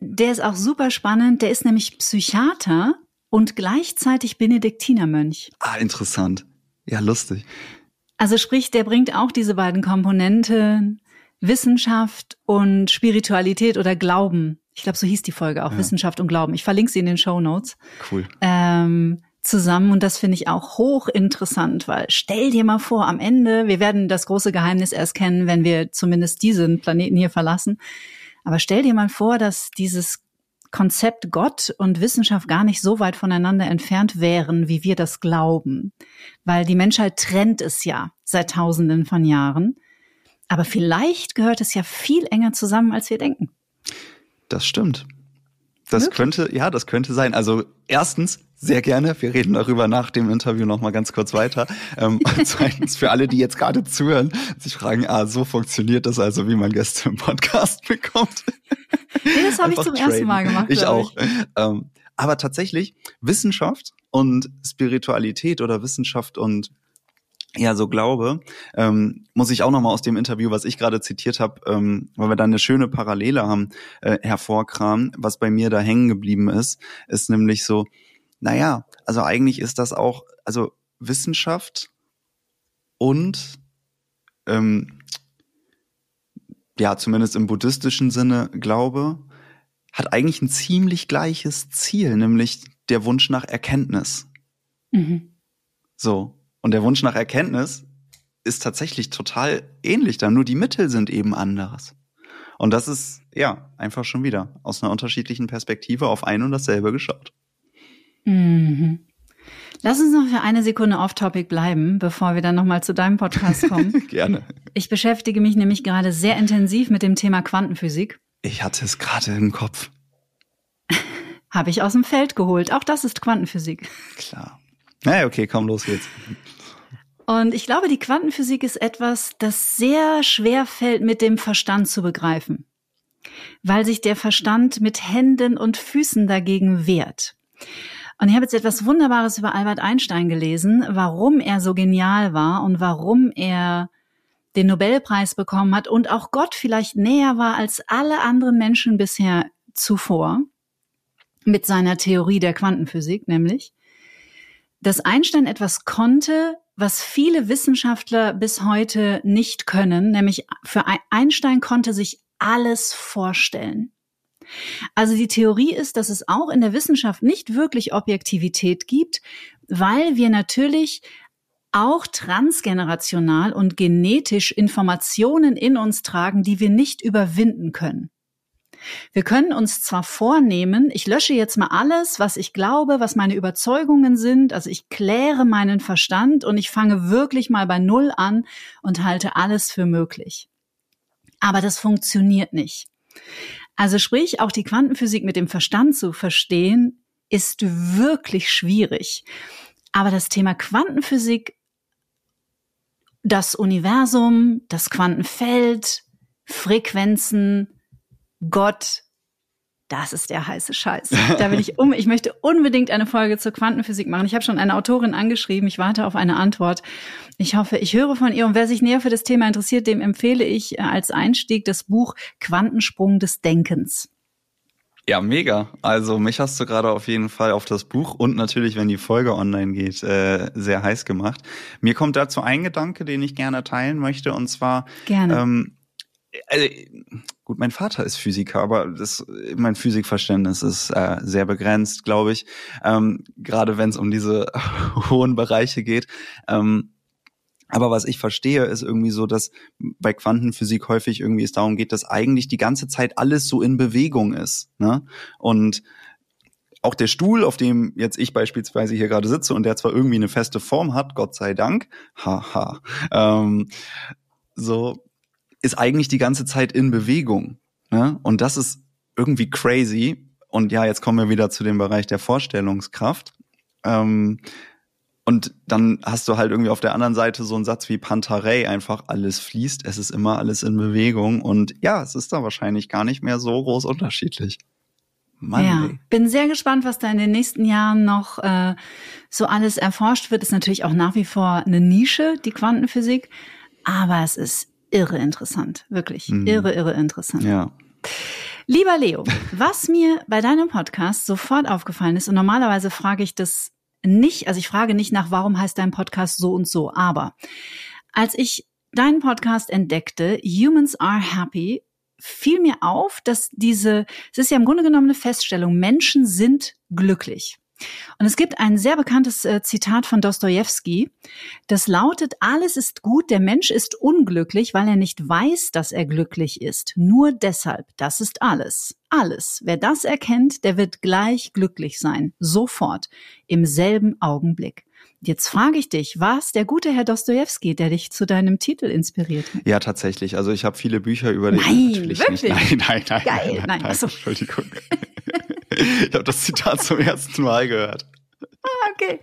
Der ist auch super spannend. Der ist nämlich Psychiater und gleichzeitig Benediktinermönch. Ah, interessant. Ja, lustig. Also sprich, der bringt auch diese beiden Komponenten Wissenschaft und Spiritualität oder Glauben ich glaube, so hieß die Folge auch, ja. Wissenschaft und Glauben. Ich verlinke sie in den Show Notes. Cool. Ähm, zusammen und das finde ich auch hochinteressant, weil stell dir mal vor, am Ende, wir werden das große Geheimnis erst kennen, wenn wir zumindest diesen Planeten hier verlassen. Aber stell dir mal vor, dass dieses Konzept Gott und Wissenschaft gar nicht so weit voneinander entfernt wären, wie wir das glauben. Weil die Menschheit trennt es ja seit Tausenden von Jahren. Aber vielleicht gehört es ja viel enger zusammen, als wir denken. Das stimmt. Das Wirklich? könnte, ja, das könnte sein. Also erstens, sehr gerne. Wir reden darüber nach dem Interview noch mal ganz kurz weiter. Ähm, <laughs> zweitens, für alle, die jetzt gerade zuhören, sich fragen, ah, so funktioniert das also, wie man Gäste im Podcast <laughs> bekommt. Nee, das habe ich zum traden. ersten Mal gemacht. Ich auch. Ich. Ähm, aber tatsächlich, Wissenschaft und Spiritualität oder Wissenschaft und ja so glaube, ähm, muss ich auch noch mal aus dem Interview, was ich gerade zitiert habe, ähm, weil wir da eine schöne Parallele haben, äh, hervorkramen. Was bei mir da hängen geblieben ist, ist nämlich so, naja, also eigentlich ist das auch, also Wissenschaft und ähm, ja, zumindest im buddhistischen Sinne Glaube, hat eigentlich ein ziemlich gleiches Ziel, nämlich der Wunsch nach Erkenntnis. Mhm. So. Und der Wunsch nach Erkenntnis ist tatsächlich total ähnlich da, nur die Mittel sind eben anders. Und das ist, ja, einfach schon wieder aus einer unterschiedlichen Perspektive auf ein und dasselbe geschaut. Mhm. Lass uns noch für eine Sekunde off-topic bleiben, bevor wir dann nochmal zu deinem Podcast kommen. <laughs> Gerne. Ich beschäftige mich nämlich gerade sehr intensiv mit dem Thema Quantenphysik. Ich hatte es gerade im Kopf. <laughs> Habe ich aus dem Feld geholt. Auch das ist Quantenphysik. Klar. Naja, okay, komm, los geht's. Und ich glaube, die Quantenphysik ist etwas, das sehr schwer fällt, mit dem Verstand zu begreifen. Weil sich der Verstand mit Händen und Füßen dagegen wehrt. Und ich habe jetzt etwas Wunderbares über Albert Einstein gelesen, warum er so genial war und warum er den Nobelpreis bekommen hat und auch Gott vielleicht näher war als alle anderen Menschen bisher zuvor mit seiner Theorie der Quantenphysik, nämlich, dass Einstein etwas konnte, was viele Wissenschaftler bis heute nicht können, nämlich für Einstein konnte sich alles vorstellen. Also die Theorie ist, dass es auch in der Wissenschaft nicht wirklich Objektivität gibt, weil wir natürlich auch transgenerational und genetisch Informationen in uns tragen, die wir nicht überwinden können. Wir können uns zwar vornehmen, ich lösche jetzt mal alles, was ich glaube, was meine Überzeugungen sind, also ich kläre meinen Verstand und ich fange wirklich mal bei Null an und halte alles für möglich. Aber das funktioniert nicht. Also sprich, auch die Quantenphysik mit dem Verstand zu verstehen, ist wirklich schwierig. Aber das Thema Quantenphysik, das Universum, das Quantenfeld, Frequenzen, Gott, das ist der heiße Scheiß. Da will ich um, ich möchte unbedingt eine Folge zur Quantenphysik machen. Ich habe schon eine Autorin angeschrieben. Ich warte auf eine Antwort. Ich hoffe, ich höre von ihr. Und wer sich näher für das Thema interessiert, dem empfehle ich äh, als Einstieg das Buch Quantensprung des Denkens. Ja, mega. Also mich hast du gerade auf jeden Fall auf das Buch und natürlich, wenn die Folge online geht, äh, sehr heiß gemacht. Mir kommt dazu ein Gedanke, den ich gerne teilen möchte, und zwar gerne. Ähm, also, gut, mein Vater ist Physiker, aber das, mein Physikverständnis ist äh, sehr begrenzt, glaube ich. Ähm, gerade wenn es um diese <laughs> hohen Bereiche geht. Ähm, aber was ich verstehe, ist irgendwie so, dass bei Quantenphysik häufig irgendwie es darum geht, dass eigentlich die ganze Zeit alles so in Bewegung ist. Ne? Und auch der Stuhl, auf dem jetzt ich beispielsweise hier gerade sitze und der zwar irgendwie eine feste Form hat, Gott sei Dank, haha, ähm, so ist eigentlich die ganze Zeit in Bewegung. Ne? Und das ist irgendwie crazy. Und ja, jetzt kommen wir wieder zu dem Bereich der Vorstellungskraft. Ähm, und dann hast du halt irgendwie auf der anderen Seite so einen Satz wie Pantarei, einfach alles fließt, es ist immer alles in Bewegung. Und ja, es ist da wahrscheinlich gar nicht mehr so groß unterschiedlich. Mann, ja, ey. bin sehr gespannt, was da in den nächsten Jahren noch äh, so alles erforscht wird. Ist natürlich auch nach wie vor eine Nische, die Quantenphysik, aber es ist irre interessant, wirklich mhm. irre, irre interessant. Ja. Lieber Leo, was mir bei deinem Podcast sofort aufgefallen ist, und normalerweise frage ich das nicht, also ich frage nicht nach, warum heißt dein Podcast so und so, aber als ich deinen Podcast entdeckte, Humans Are Happy, fiel mir auf, dass diese, es ist ja im Grunde genommen eine Feststellung, Menschen sind glücklich. Und es gibt ein sehr bekanntes äh, Zitat von Dostoevsky, das lautet, alles ist gut, der Mensch ist unglücklich, weil er nicht weiß, dass er glücklich ist. Nur deshalb, das ist alles. Alles. Wer das erkennt, der wird gleich glücklich sein. Sofort. Im selben Augenblick. Jetzt frage ich dich, war es der gute Herr Dostojewski, der dich zu deinem Titel inspiriert hat? Ja, tatsächlich. Also ich habe viele Bücher über den. Nein, wirklich? nicht. Nein, nein, nein. Geil, nein, nein, ach so. Entschuldigung. <laughs> ich habe das Zitat zum ersten Mal gehört. Ah, okay.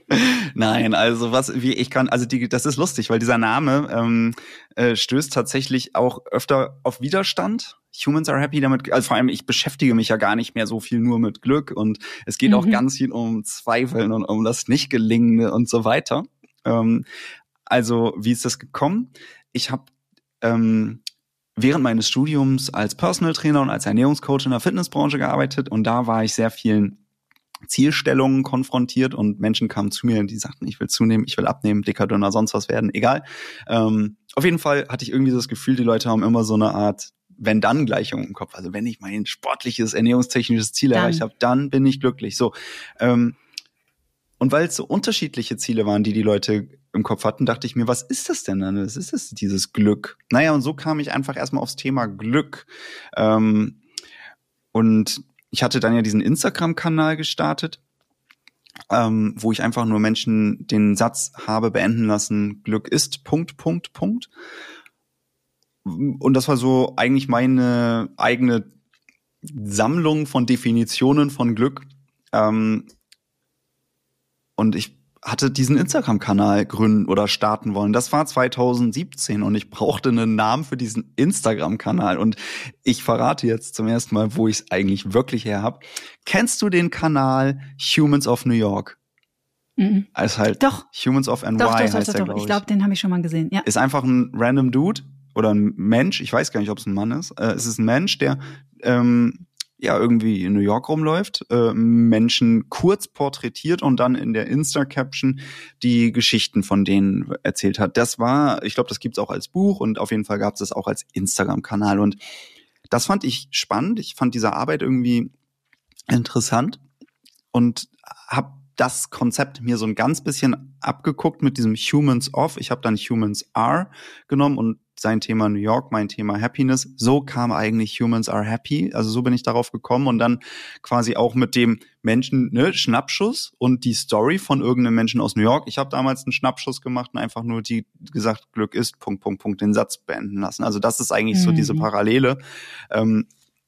Nein, also was, wie ich kann, also die, das ist lustig, weil dieser Name ähm, äh, stößt tatsächlich auch öfter auf Widerstand. Humans are happy damit, also vor allem ich beschäftige mich ja gar nicht mehr so viel nur mit Glück und es geht auch Mhm. ganz viel um Zweifeln und um das Nicht-Gelingende und so weiter. Ähm, also wie ist das gekommen? Ich habe ähm, während meines Studiums als Personal Trainer und als Ernährungscoach in der Fitnessbranche gearbeitet und da war ich sehr vielen Zielstellungen konfrontiert und Menschen kamen zu mir und die sagten, ich will zunehmen, ich will abnehmen, dicker, dünner, sonst was werden, egal. Ähm, auf jeden Fall hatte ich irgendwie das Gefühl, die Leute haben immer so eine Art Wenn-Dann-Gleichung im Kopf. Also wenn ich mein sportliches, ernährungstechnisches Ziel Dann. erreicht habe, dann bin ich glücklich. So. Ähm, und weil es so unterschiedliche Ziele waren, die die Leute im Kopf hatten, dachte ich mir, was ist das denn dann? Was ist das, dieses Glück? Naja, und so kam ich einfach erstmal aufs Thema Glück. Ähm, und ich hatte dann ja diesen Instagram-Kanal gestartet, ähm, wo ich einfach nur Menschen den Satz habe beenden lassen, Glück ist, Punkt, Punkt, Punkt. Und das war so eigentlich meine eigene Sammlung von Definitionen von Glück. Ähm, und ich hatte diesen Instagram-Kanal gründen oder starten wollen. Das war 2017 und ich brauchte einen Namen für diesen Instagram-Kanal. Und ich verrate jetzt zum ersten Mal, wo ich es eigentlich wirklich her habe. Kennst du den Kanal Humans of New York? Mhm. Also halt Doch. Humans of NY Doch, doch, heißt doch, der, doch. glaube Ich glaube, den habe ich schon mal gesehen. Ja. ist einfach ein random Dude oder ein Mensch, ich weiß gar nicht, ob es ein Mann ist. Äh, es ist ein Mensch, der ähm, ja irgendwie in New York rumläuft, äh, Menschen kurz porträtiert und dann in der Insta-Caption die Geschichten von denen erzählt hat. Das war, ich glaube, das gibt's auch als Buch und auf jeden Fall gab's das auch als Instagram-Kanal. Und das fand ich spannend. Ich fand diese Arbeit irgendwie interessant und habe das Konzept mir so ein ganz bisschen abgeguckt mit diesem Humans of. Ich habe dann Humans are genommen und sein Thema New York, mein Thema Happiness. So kam eigentlich Humans are happy. Also so bin ich darauf gekommen und dann quasi auch mit dem Menschen, ne, Schnappschuss und die Story von irgendeinem Menschen aus New York. Ich habe damals einen Schnappschuss gemacht und einfach nur die gesagt, Glück ist, Punkt, Punkt, Punkt, den Satz beenden lassen. Also das ist eigentlich so Mhm. diese Parallele. Ähm,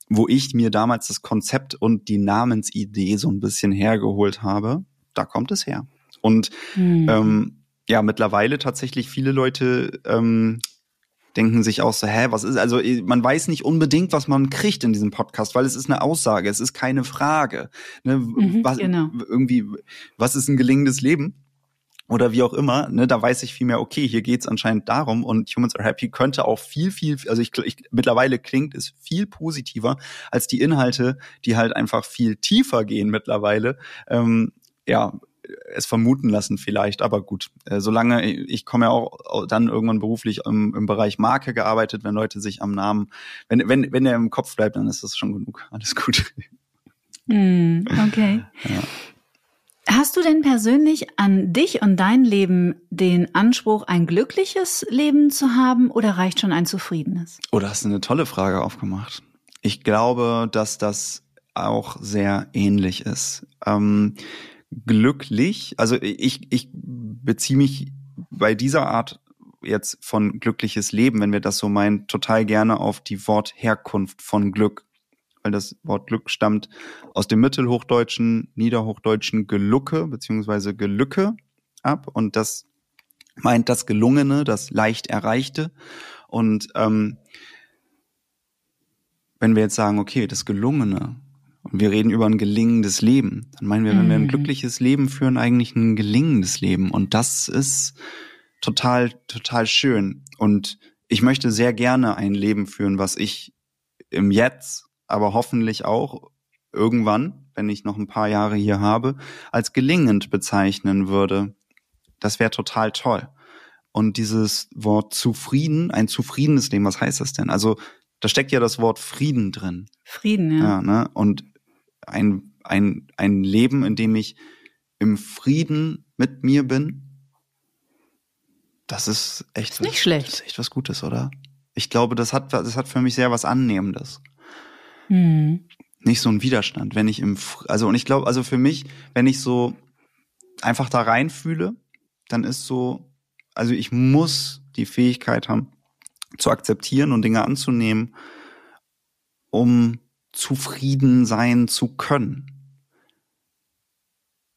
wo ich mir damals das Konzept und die Namensidee so ein bisschen hergeholt habe, da kommt es her. Und Mhm. ähm, ja, mittlerweile tatsächlich viele Leute ähm, denken sich auch so, hä, was ist, also man weiß nicht unbedingt, was man kriegt in diesem Podcast, weil es ist eine Aussage, es ist keine Frage. Ne? Mhm, was, genau. Irgendwie, was ist ein gelingendes Leben? Oder wie auch immer, ne, da weiß ich viel mehr, okay, hier geht's anscheinend darum und Humans are Happy könnte auch viel, viel, also ich, ich mittlerweile klingt es viel positiver als die Inhalte, die halt einfach viel tiefer gehen mittlerweile. Ähm, ja, es vermuten lassen vielleicht, aber gut, äh, solange ich komme ja auch dann irgendwann beruflich im, im Bereich Marke gearbeitet, wenn Leute sich am Namen, wenn wenn wenn der im Kopf bleibt, dann ist das schon genug, alles gut. Mhm. Okay. <laughs> Ja. Hast du denn persönlich an dich und dein Leben den Anspruch, ein glückliches Leben zu haben oder reicht schon ein zufriedenes? Oh, da hast du eine tolle Frage aufgemacht. Ich glaube, dass das auch sehr ähnlich ist. Ähm, glücklich, also ich, ich beziehe mich bei dieser Art jetzt von glückliches Leben, wenn wir das so meinen, total gerne auf die Wortherkunft von Glück. Weil das Wort Glück stammt aus dem mittelhochdeutschen, niederhochdeutschen Gelucke beziehungsweise Gelücke ab und das meint das Gelungene, das leicht Erreichte. Und ähm, wenn wir jetzt sagen, okay, das Gelungene, und wir reden über ein gelingendes Leben, dann meinen wir, wenn wir ein Mhm. glückliches Leben führen, eigentlich ein gelingendes Leben. Und das ist total, total schön. Und ich möchte sehr gerne ein Leben führen, was ich im Jetzt, aber hoffentlich auch irgendwann, wenn ich noch ein paar Jahre hier habe, als gelingend bezeichnen würde. Das wäre total toll. Und dieses Wort zufrieden, ein zufriedenes Leben, was heißt das denn? Also da steckt ja das Wort Frieden drin. Frieden, ja. Ja, ne? Und ein, ein, ein Leben, in dem ich im Frieden mit mir bin, das ist echt Ist nicht schlecht. Das ist echt was Gutes, oder? Ich glaube, das hat, das hat für mich sehr was Annehmendes. Mhm. Nicht so ein Widerstand, wenn ich im, also, und ich glaube, also für mich, wenn ich so einfach da reinfühle, dann ist so, also ich muss die Fähigkeit haben, zu akzeptieren und Dinge anzunehmen, um zufrieden sein zu können.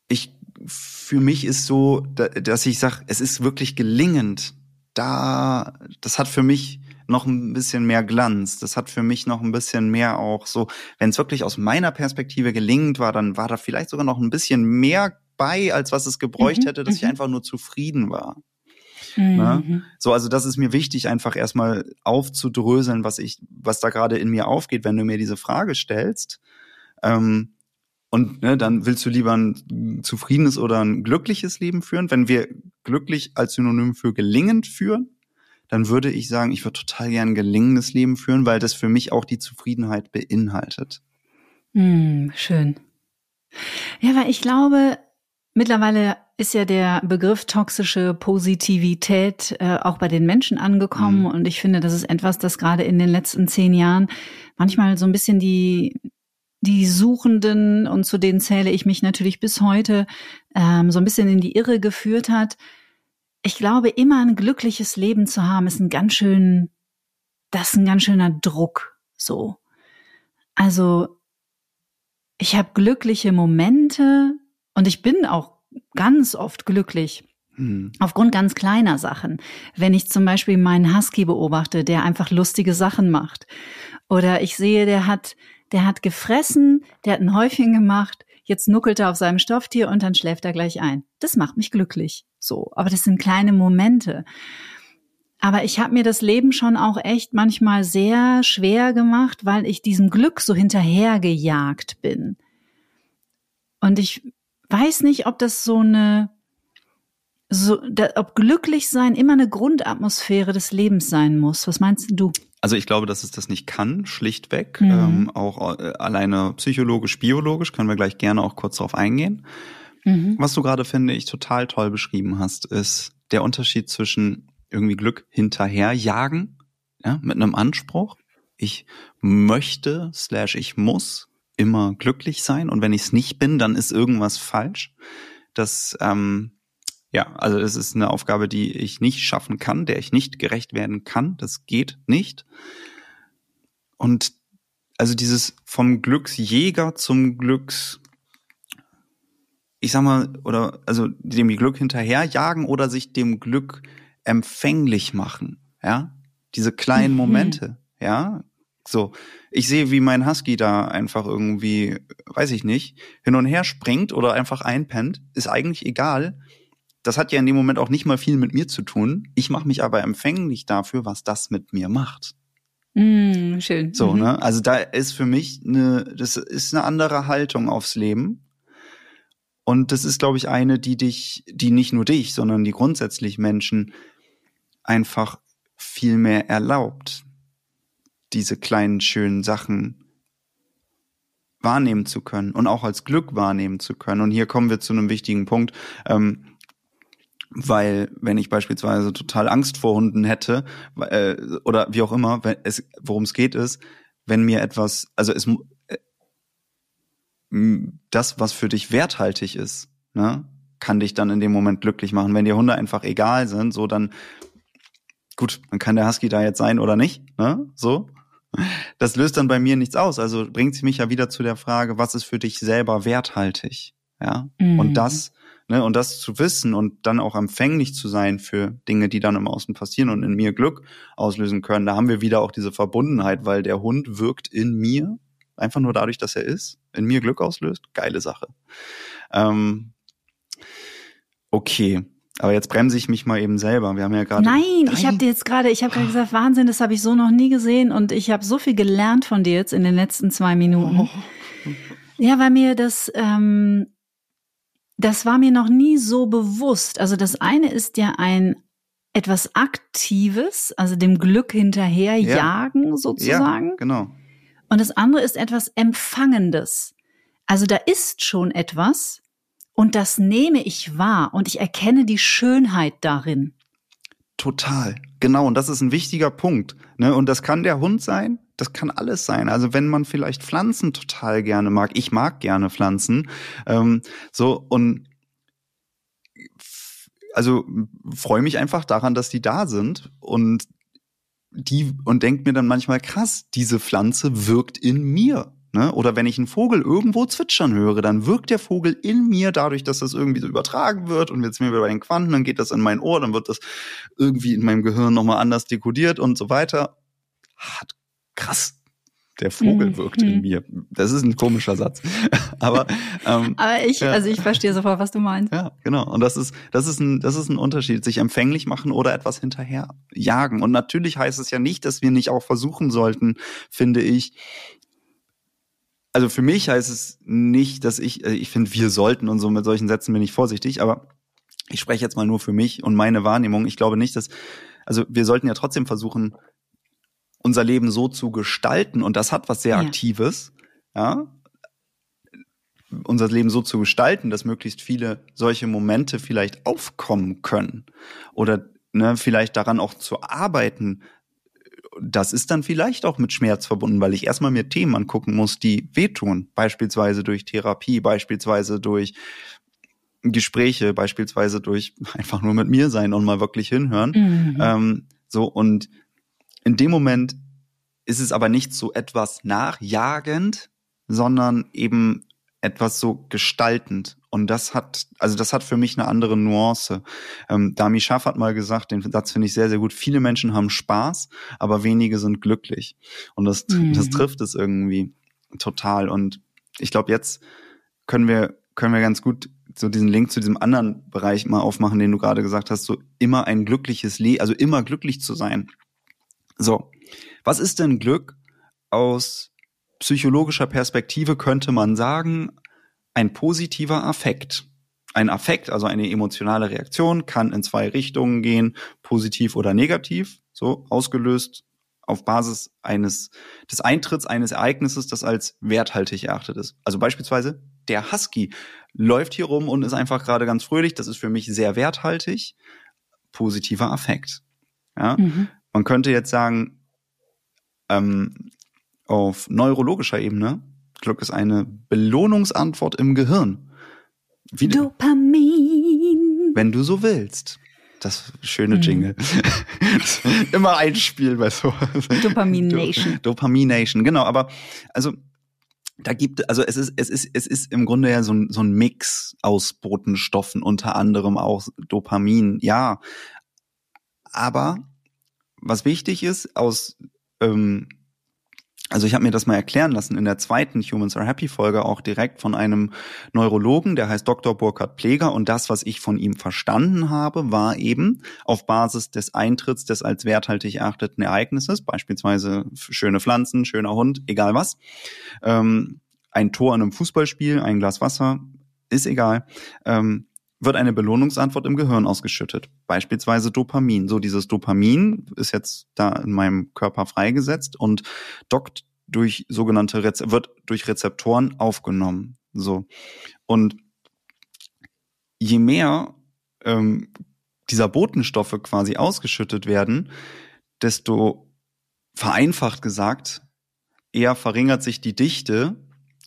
Ich, für mich ist so, dass ich sage, es ist wirklich gelingend. Da, das hat für mich noch ein bisschen mehr Glanz. Das hat für mich noch ein bisschen mehr auch so, wenn es wirklich aus meiner Perspektive gelingend war, dann war da vielleicht sogar noch ein bisschen mehr bei, als was es gebräucht mhm, hätte, dass ich mhm. einfach nur zufrieden war. Ne? Mhm. So, also das ist mir wichtig, einfach erstmal aufzudröseln, was ich, was da gerade in mir aufgeht, wenn du mir diese Frage stellst. Ähm, und ne, dann willst du lieber ein zufriedenes oder ein glückliches Leben führen. Wenn wir glücklich als Synonym für gelingend führen, dann würde ich sagen, ich würde total gern ein gelingendes Leben führen, weil das für mich auch die Zufriedenheit beinhaltet. Mm, schön. Ja, weil ich glaube, mittlerweile ist ja der Begriff toxische Positivität äh, auch bei den Menschen angekommen. Mhm. Und ich finde, das ist etwas, das gerade in den letzten zehn Jahren manchmal so ein bisschen die, die Suchenden, und zu denen zähle ich mich natürlich bis heute, ähm, so ein bisschen in die Irre geführt hat. Ich glaube, immer ein glückliches Leben zu haben, ist ein ganz schön, das ist ein ganz schöner Druck, so. Also, ich habe glückliche Momente und ich bin auch ganz oft glücklich. Hm. Aufgrund ganz kleiner Sachen. Wenn ich zum Beispiel meinen Husky beobachte, der einfach lustige Sachen macht. Oder ich sehe, der hat, der hat gefressen, der hat ein Häufchen gemacht, jetzt nuckelt er auf seinem Stofftier und dann schläft er gleich ein. Das macht mich glücklich. So. Aber das sind kleine Momente. Aber ich habe mir das Leben schon auch echt manchmal sehr schwer gemacht, weil ich diesem Glück so hinterhergejagt bin. Und ich weiß nicht, ob das so eine, so, da, ob glücklich sein immer eine Grundatmosphäre des Lebens sein muss. Was meinst du? Also ich glaube, dass es das nicht kann, schlichtweg. Mhm. Ähm, auch äh, alleine psychologisch, biologisch können wir gleich gerne auch kurz darauf eingehen. Mhm. Was du gerade finde ich total toll beschrieben hast, ist der Unterschied zwischen irgendwie Glück hinterherjagen, ja, mit einem Anspruch. Ich möchte slash ich muss immer glücklich sein und wenn ich es nicht bin, dann ist irgendwas falsch. Das ähm, ja, also es ist eine Aufgabe, die ich nicht schaffen kann, der ich nicht gerecht werden kann. Das geht nicht. Und also dieses vom Glücksjäger zum Glücks, ich sag mal, oder also dem Glück hinterherjagen oder sich dem Glück empfänglich machen, ja, diese kleinen mhm. Momente, ja, so, ich sehe, wie mein Husky da einfach irgendwie, weiß ich nicht, hin und her springt oder einfach einpennt, ist eigentlich egal. Das hat ja in dem Moment auch nicht mal viel mit mir zu tun. Ich mache mich aber empfänglich dafür, was das mit mir macht. Mm, schön. So, mhm. ne? Also da ist für mich eine, das ist eine andere Haltung aufs Leben. Und das ist, glaube ich, eine, die dich, die nicht nur dich, sondern die grundsätzlich Menschen einfach viel mehr erlaubt diese kleinen schönen Sachen wahrnehmen zu können und auch als Glück wahrnehmen zu können. Und hier kommen wir zu einem wichtigen Punkt, ähm, weil wenn ich beispielsweise total Angst vor Hunden hätte äh, oder wie auch immer, es, worum es geht ist, wenn mir etwas, also es äh, das, was für dich werthaltig ist, ne, kann dich dann in dem Moment glücklich machen. Wenn dir Hunde einfach egal sind, so dann gut, dann kann der Husky da jetzt sein oder nicht, ne, so. Das löst dann bei mir nichts aus. Also bringt sie mich ja wieder zu der Frage, was ist für dich selber werthaltig? Ja. Mhm. Und das, ne, und das zu wissen und dann auch empfänglich zu sein für Dinge, die dann im Außen passieren und in mir Glück auslösen können. Da haben wir wieder auch diese Verbundenheit, weil der Hund wirkt in mir, einfach nur dadurch, dass er ist, in mir Glück auslöst. Geile Sache. Ähm, okay. Aber jetzt bremse ich mich mal eben selber. Wir haben ja gerade. Nein, Nein, ich habe dir jetzt gerade, ich habe gerade gesagt, Wahnsinn, das habe ich so noch nie gesehen und ich habe so viel gelernt von dir jetzt in den letzten zwei Minuten. Oh. Ja, weil mir das, ähm, das war mir noch nie so bewusst. Also das eine ist ja ein etwas Aktives, also dem Glück hinterherjagen ja. sozusagen. Ja, genau. Und das andere ist etwas Empfangendes. Also da ist schon etwas, und das nehme ich wahr und ich erkenne die Schönheit darin. Total. Genau. Und das ist ein wichtiger Punkt. Ne? Und das kann der Hund sein. Das kann alles sein. Also wenn man vielleicht Pflanzen total gerne mag. Ich mag gerne Pflanzen. Ähm, so und also freue mich einfach daran, dass die da sind und die und denkt mir dann manchmal krass, diese Pflanze wirkt in mir. Ne? Oder wenn ich einen Vogel irgendwo zwitschern höre, dann wirkt der Vogel in mir dadurch, dass das irgendwie so übertragen wird und jetzt sind wir wieder bei den Quanten, dann geht das in mein Ohr, dann wird das irgendwie in meinem Gehirn nochmal anders dekodiert und so weiter. Hat krass. Der Vogel mhm. wirkt in mir. Das ist ein komischer Satz. <laughs> Aber, ähm, Aber ich, ja. also ich verstehe sofort, was du meinst. Ja, genau. Und das ist, das ist ein, das ist ein Unterschied. Sich empfänglich machen oder etwas hinterher jagen. Und natürlich heißt es ja nicht, dass wir nicht auch versuchen sollten, finde ich, also für mich heißt es nicht, dass ich, äh, ich finde, wir sollten und so mit solchen Sätzen bin ich vorsichtig, aber ich spreche jetzt mal nur für mich und meine Wahrnehmung. Ich glaube nicht, dass, also wir sollten ja trotzdem versuchen, unser Leben so zu gestalten und das hat was sehr ja. Aktives, ja, unser Leben so zu gestalten, dass möglichst viele solche Momente vielleicht aufkommen können oder ne, vielleicht daran auch zu arbeiten, das ist dann vielleicht auch mit Schmerz verbunden, weil ich erstmal mir Themen angucken muss, die wehtun. Beispielsweise durch Therapie, beispielsweise durch Gespräche, beispielsweise durch <laughs> einfach nur mit mir sein und mal wirklich hinhören. Mhm. Ähm, so, und in dem Moment ist es aber nicht so etwas nachjagend, sondern eben etwas so gestaltend. Und das hat, also das hat für mich eine andere Nuance. Ähm, Dami Schaff hat mal gesagt, den Satz finde ich sehr, sehr gut. Viele Menschen haben Spaß, aber wenige sind glücklich. Und das, mhm. das trifft es irgendwie total. Und ich glaube, jetzt können wir, können wir ganz gut so diesen Link zu diesem anderen Bereich mal aufmachen, den du gerade gesagt hast, so immer ein glückliches Leben, also immer glücklich zu sein. So. Was ist denn Glück aus psychologischer Perspektive könnte man sagen, ein positiver Affekt. Ein Affekt, also eine emotionale Reaktion, kann in zwei Richtungen gehen, positiv oder negativ, so ausgelöst auf Basis eines des Eintritts eines Ereignisses, das als werthaltig erachtet ist. Also beispielsweise der Husky läuft hier rum und ist einfach gerade ganz fröhlich. Das ist für mich sehr werthaltig. Positiver Affekt. Ja? Mhm. Man könnte jetzt sagen, ähm, auf neurologischer Ebene. Glück ist eine Belohnungsantwort im Gehirn. Wie Dopamin. Wenn du so willst. Das schöne mhm. Jingle. <laughs> Immer einspielen bei so. Dopamination. Dopamination, genau. Aber also da gibt also es ist es ist es ist im Grunde ja so ein so ein Mix aus Botenstoffen, unter anderem auch Dopamin. Ja, aber was wichtig ist aus ähm, also ich habe mir das mal erklären lassen in der zweiten Humans Are Happy Folge auch direkt von einem Neurologen, der heißt Dr. Burkhard Pleger und das, was ich von ihm verstanden habe, war eben auf Basis des Eintritts des als werthaltig erachteten Ereignisses, beispielsweise schöne Pflanzen, schöner Hund, egal was, ähm, ein Tor in einem Fußballspiel, ein Glas Wasser, ist egal, ähm, wird eine Belohnungsantwort im Gehirn ausgeschüttet, beispielsweise Dopamin. So dieses Dopamin ist jetzt da in meinem Körper freigesetzt und dockt durch sogenannte Reze wird durch Rezeptoren aufgenommen. So und je mehr ähm, dieser Botenstoffe quasi ausgeschüttet werden, desto vereinfacht gesagt eher verringert sich die Dichte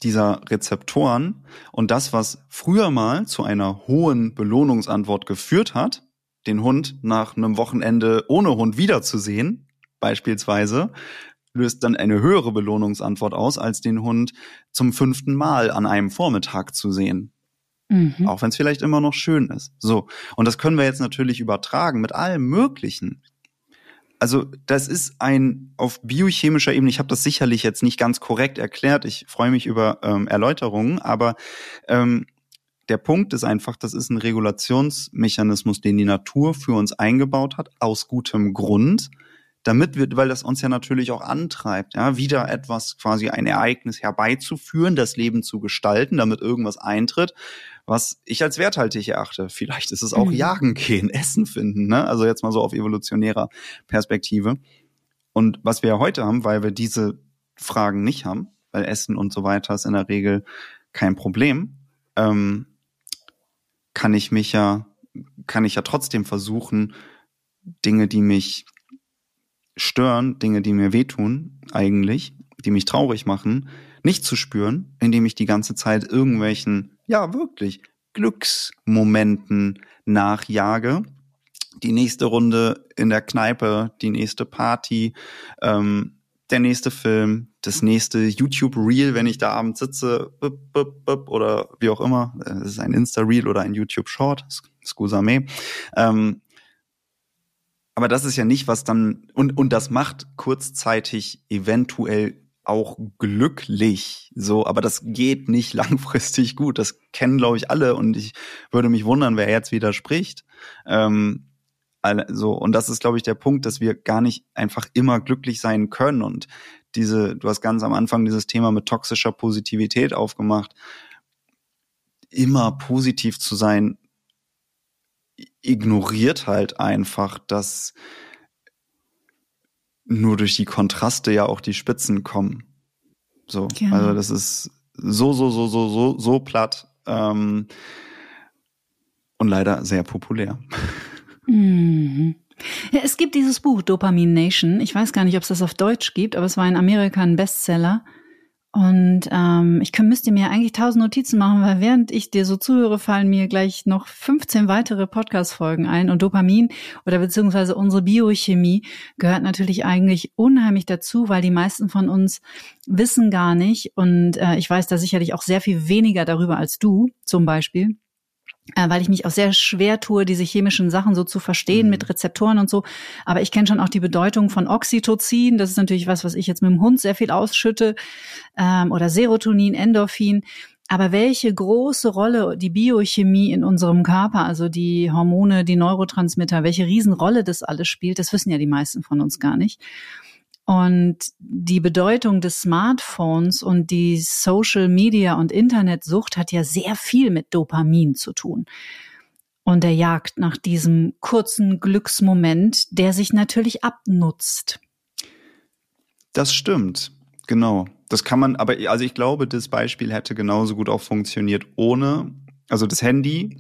dieser Rezeptoren und das, was früher mal zu einer hohen Belohnungsantwort geführt hat, den Hund nach einem Wochenende ohne Hund wiederzusehen, beispielsweise, löst dann eine höhere Belohnungsantwort aus, als den Hund zum fünften Mal an einem Vormittag zu sehen. Mhm. Auch wenn es vielleicht immer noch schön ist. So. Und das können wir jetzt natürlich übertragen mit allem Möglichen also das ist ein auf biochemischer Ebene, ich habe das sicherlich jetzt nicht ganz korrekt erklärt, ich freue mich über ähm, Erläuterungen, aber ähm, der Punkt ist einfach, das ist ein Regulationsmechanismus, den die Natur für uns eingebaut hat, aus gutem Grund, damit wir, weil das uns ja natürlich auch antreibt, ja, wieder etwas quasi ein Ereignis herbeizuführen, das Leben zu gestalten, damit irgendwas eintritt was ich als werthaltig erachte. Vielleicht ist es auch mhm. Jagen gehen, <laughs> Essen finden, ne? Also jetzt mal so auf evolutionärer Perspektive. Und was wir ja heute haben, weil wir diese Fragen nicht haben, weil Essen und so weiter ist in der Regel kein Problem, ähm, kann ich mich ja, kann ich ja trotzdem versuchen, Dinge, die mich stören, Dinge, die mir wehtun, eigentlich, die mich traurig machen, nicht zu spüren, indem ich die ganze Zeit irgendwelchen ja, wirklich Glücksmomenten nachjage. Die nächste Runde in der Kneipe, die nächste Party, ähm, der nächste Film, das nächste YouTube-Reel, wenn ich da abends sitze, bup, bup, bup, oder wie auch immer. Es ist ein Insta-Reel oder ein YouTube-Short, scusa me. Ähm, aber das ist ja nicht, was dann, und, und das macht kurzzeitig eventuell auch glücklich, so, aber das geht nicht <laughs> langfristig gut. Das kennen, glaube ich, alle und ich würde mich wundern, wer jetzt widerspricht. Ähm, also, und das ist, glaube ich, der Punkt, dass wir gar nicht einfach immer glücklich sein können. Und diese, du hast ganz am Anfang dieses Thema mit toxischer Positivität aufgemacht. Immer positiv zu sein, ignoriert halt einfach, dass nur durch die Kontraste ja auch die Spitzen kommen. So, ja. also das ist so, so, so, so, so, so platt ähm, und leider sehr populär. Mhm. Ja, es gibt dieses Buch Dopamin Nation. Ich weiß gar nicht, ob es das auf Deutsch gibt, aber es war in Amerika ein Bestseller. Und ähm, ich kann, müsste mir eigentlich tausend Notizen machen, weil während ich dir so zuhöre, fallen mir gleich noch 15 weitere Podcast-Folgen ein. Und Dopamin oder beziehungsweise unsere Biochemie gehört natürlich eigentlich unheimlich dazu, weil die meisten von uns wissen gar nicht. Und äh, ich weiß da sicherlich auch sehr viel weniger darüber als du zum Beispiel weil ich mich auch sehr schwer tue, diese chemischen Sachen so zu verstehen mhm. mit Rezeptoren und so. Aber ich kenne schon auch die Bedeutung von Oxytocin. Das ist natürlich was, was ich jetzt mit dem Hund sehr viel ausschütte. Ähm, oder Serotonin, Endorphin. Aber welche große Rolle die Biochemie in unserem Körper, also die Hormone, die Neurotransmitter, welche Riesenrolle das alles spielt, das wissen ja die meisten von uns gar nicht. Und die Bedeutung des Smartphones und die Social Media und Internetsucht hat ja sehr viel mit Dopamin zu tun. Und der Jagd nach diesem kurzen Glücksmoment, der sich natürlich abnutzt. Das stimmt, genau. Das kann man, aber also ich glaube, das Beispiel hätte genauso gut auch funktioniert ohne, also das Handy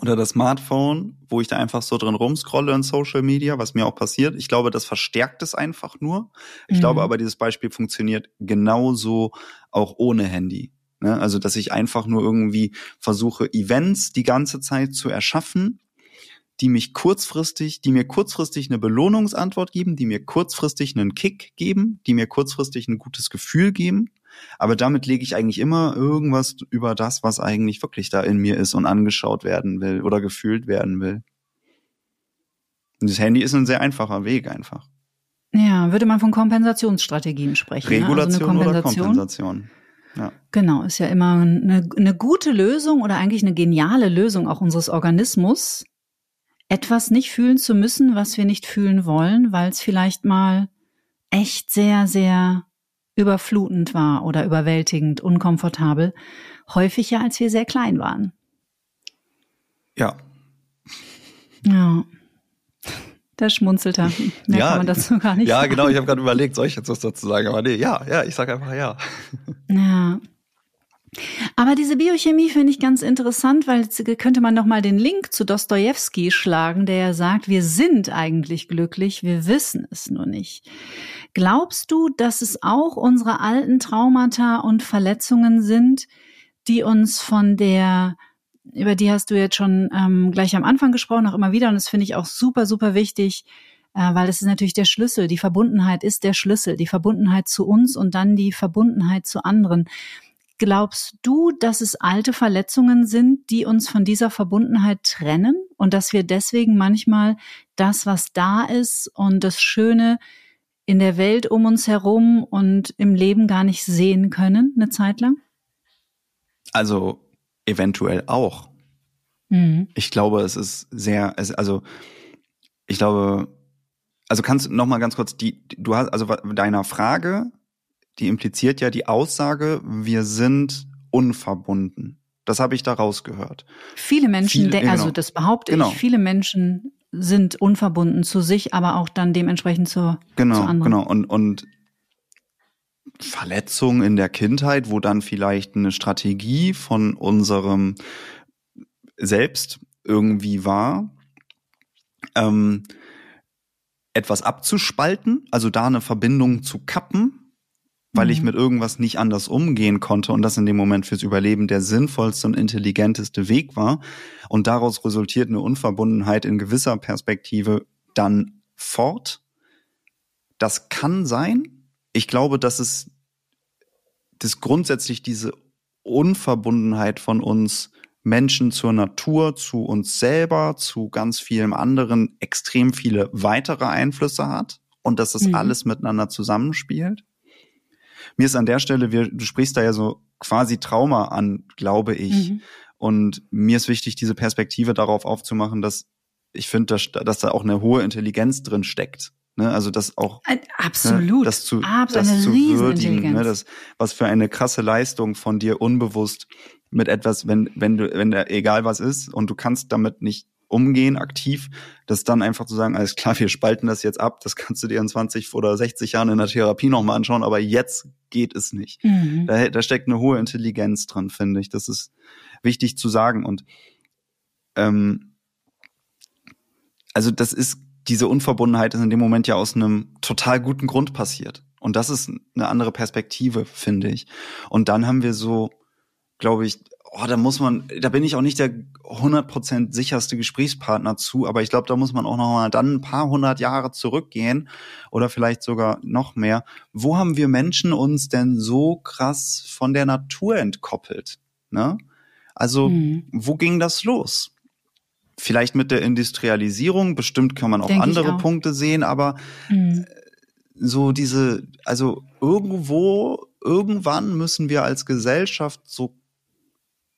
oder das Smartphone, wo ich da einfach so drin rumscrolle in Social Media, was mir auch passiert. Ich glaube, das verstärkt es einfach nur. Ich mhm. glaube aber, dieses Beispiel funktioniert genauso auch ohne Handy. Ne? Also, dass ich einfach nur irgendwie versuche, Events die ganze Zeit zu erschaffen, die mich kurzfristig, die mir kurzfristig eine Belohnungsantwort geben, die mir kurzfristig einen Kick geben, die mir kurzfristig ein gutes Gefühl geben aber damit lege ich eigentlich immer irgendwas über das, was eigentlich wirklich da in mir ist und angeschaut werden will oder gefühlt werden will. Und das Handy ist ein sehr einfacher Weg einfach. Ja, würde man von Kompensationsstrategien sprechen. Regulation ne? also Kompensation. oder Kompensation. Ja. Genau, ist ja immer eine, eine gute Lösung oder eigentlich eine geniale Lösung auch unseres Organismus, etwas nicht fühlen zu müssen, was wir nicht fühlen wollen, weil es vielleicht mal echt sehr, sehr überflutend war oder überwältigend, unkomfortabel, häufiger als wir sehr klein waren. Ja. Ja. Da schmunzelt er. Mehr ja, kann man dazu gar nicht Ja, sagen. genau. Ich habe gerade überlegt, soll ich jetzt was dazu sagen? Aber nee, ja, ja, ich sage einfach ja. Ja. Aber diese Biochemie finde ich ganz interessant, weil könnte man noch mal den Link zu Dostoevsky schlagen, der ja sagt, wir sind eigentlich glücklich, wir wissen es nur nicht. Glaubst du, dass es auch unsere alten Traumata und Verletzungen sind, die uns von der über die hast du jetzt schon ähm, gleich am Anfang gesprochen, auch immer wieder, und das finde ich auch super, super wichtig, äh, weil es ist natürlich der Schlüssel. Die Verbundenheit ist der Schlüssel, die Verbundenheit zu uns und dann die Verbundenheit zu anderen. Glaubst du, dass es alte Verletzungen sind, die uns von dieser Verbundenheit trennen und dass wir deswegen manchmal das, was da ist und das Schöne in der Welt um uns herum und im Leben gar nicht sehen können, eine Zeit lang? Also eventuell auch. Mhm. Ich glaube, es ist sehr, es, also ich glaube, also kannst du noch mal ganz kurz die, du hast also deiner Frage die impliziert ja die Aussage, wir sind unverbunden. Das habe ich da rausgehört. Viele Menschen, viele, also genau. das behaupte genau. ich, viele Menschen sind unverbunden zu sich, aber auch dann dementsprechend zur, genau, zu anderen. Genau, und, und Verletzungen in der Kindheit, wo dann vielleicht eine Strategie von unserem Selbst irgendwie war, ähm, etwas abzuspalten, also da eine Verbindung zu kappen, weil ich mhm. mit irgendwas nicht anders umgehen konnte und das in dem Moment fürs Überleben der sinnvollste und intelligenteste Weg war. Und daraus resultiert eine Unverbundenheit in gewisser Perspektive dann fort. Das kann sein. Ich glaube, dass es dass grundsätzlich diese Unverbundenheit von uns Menschen zur Natur, zu uns selber, zu ganz vielen anderen extrem viele weitere Einflüsse hat und dass das mhm. alles miteinander zusammenspielt. Mir ist an der Stelle, wir, du sprichst da ja so quasi Trauma an, glaube ich. Mhm. Und mir ist wichtig, diese Perspektive darauf aufzumachen, dass ich finde, dass, dass da auch eine hohe Intelligenz drin steckt. Ne, also das auch absolut, ne, das zu, Absolut. das zu würdigen, ne, das was für eine krasse Leistung von dir unbewusst mit etwas, wenn wenn du wenn da egal was ist und du kannst damit nicht umgehen aktiv, das dann einfach zu sagen, alles klar, wir spalten das jetzt ab, das kannst du dir in 20 oder 60 Jahren in der Therapie nochmal anschauen, aber jetzt geht es nicht. Mhm. Da, da steckt eine hohe Intelligenz dran, finde ich. Das ist wichtig zu sagen und ähm, also das ist diese Unverbundenheit ist in dem Moment ja aus einem total guten Grund passiert. Und das ist eine andere Perspektive, finde ich. Und dann haben wir so, glaube ich, oh, da muss man, da bin ich auch nicht der 100% sicherste Gesprächspartner zu, aber ich glaube, da muss man auch noch mal dann ein paar hundert Jahre zurückgehen oder vielleicht sogar noch mehr. Wo haben wir Menschen uns denn so krass von der Natur entkoppelt? Ne? Also, mhm. wo ging das los? Vielleicht mit der Industrialisierung, bestimmt kann man auch Denk andere auch. Punkte sehen, aber mhm. so diese, also irgendwo, irgendwann müssen wir als Gesellschaft so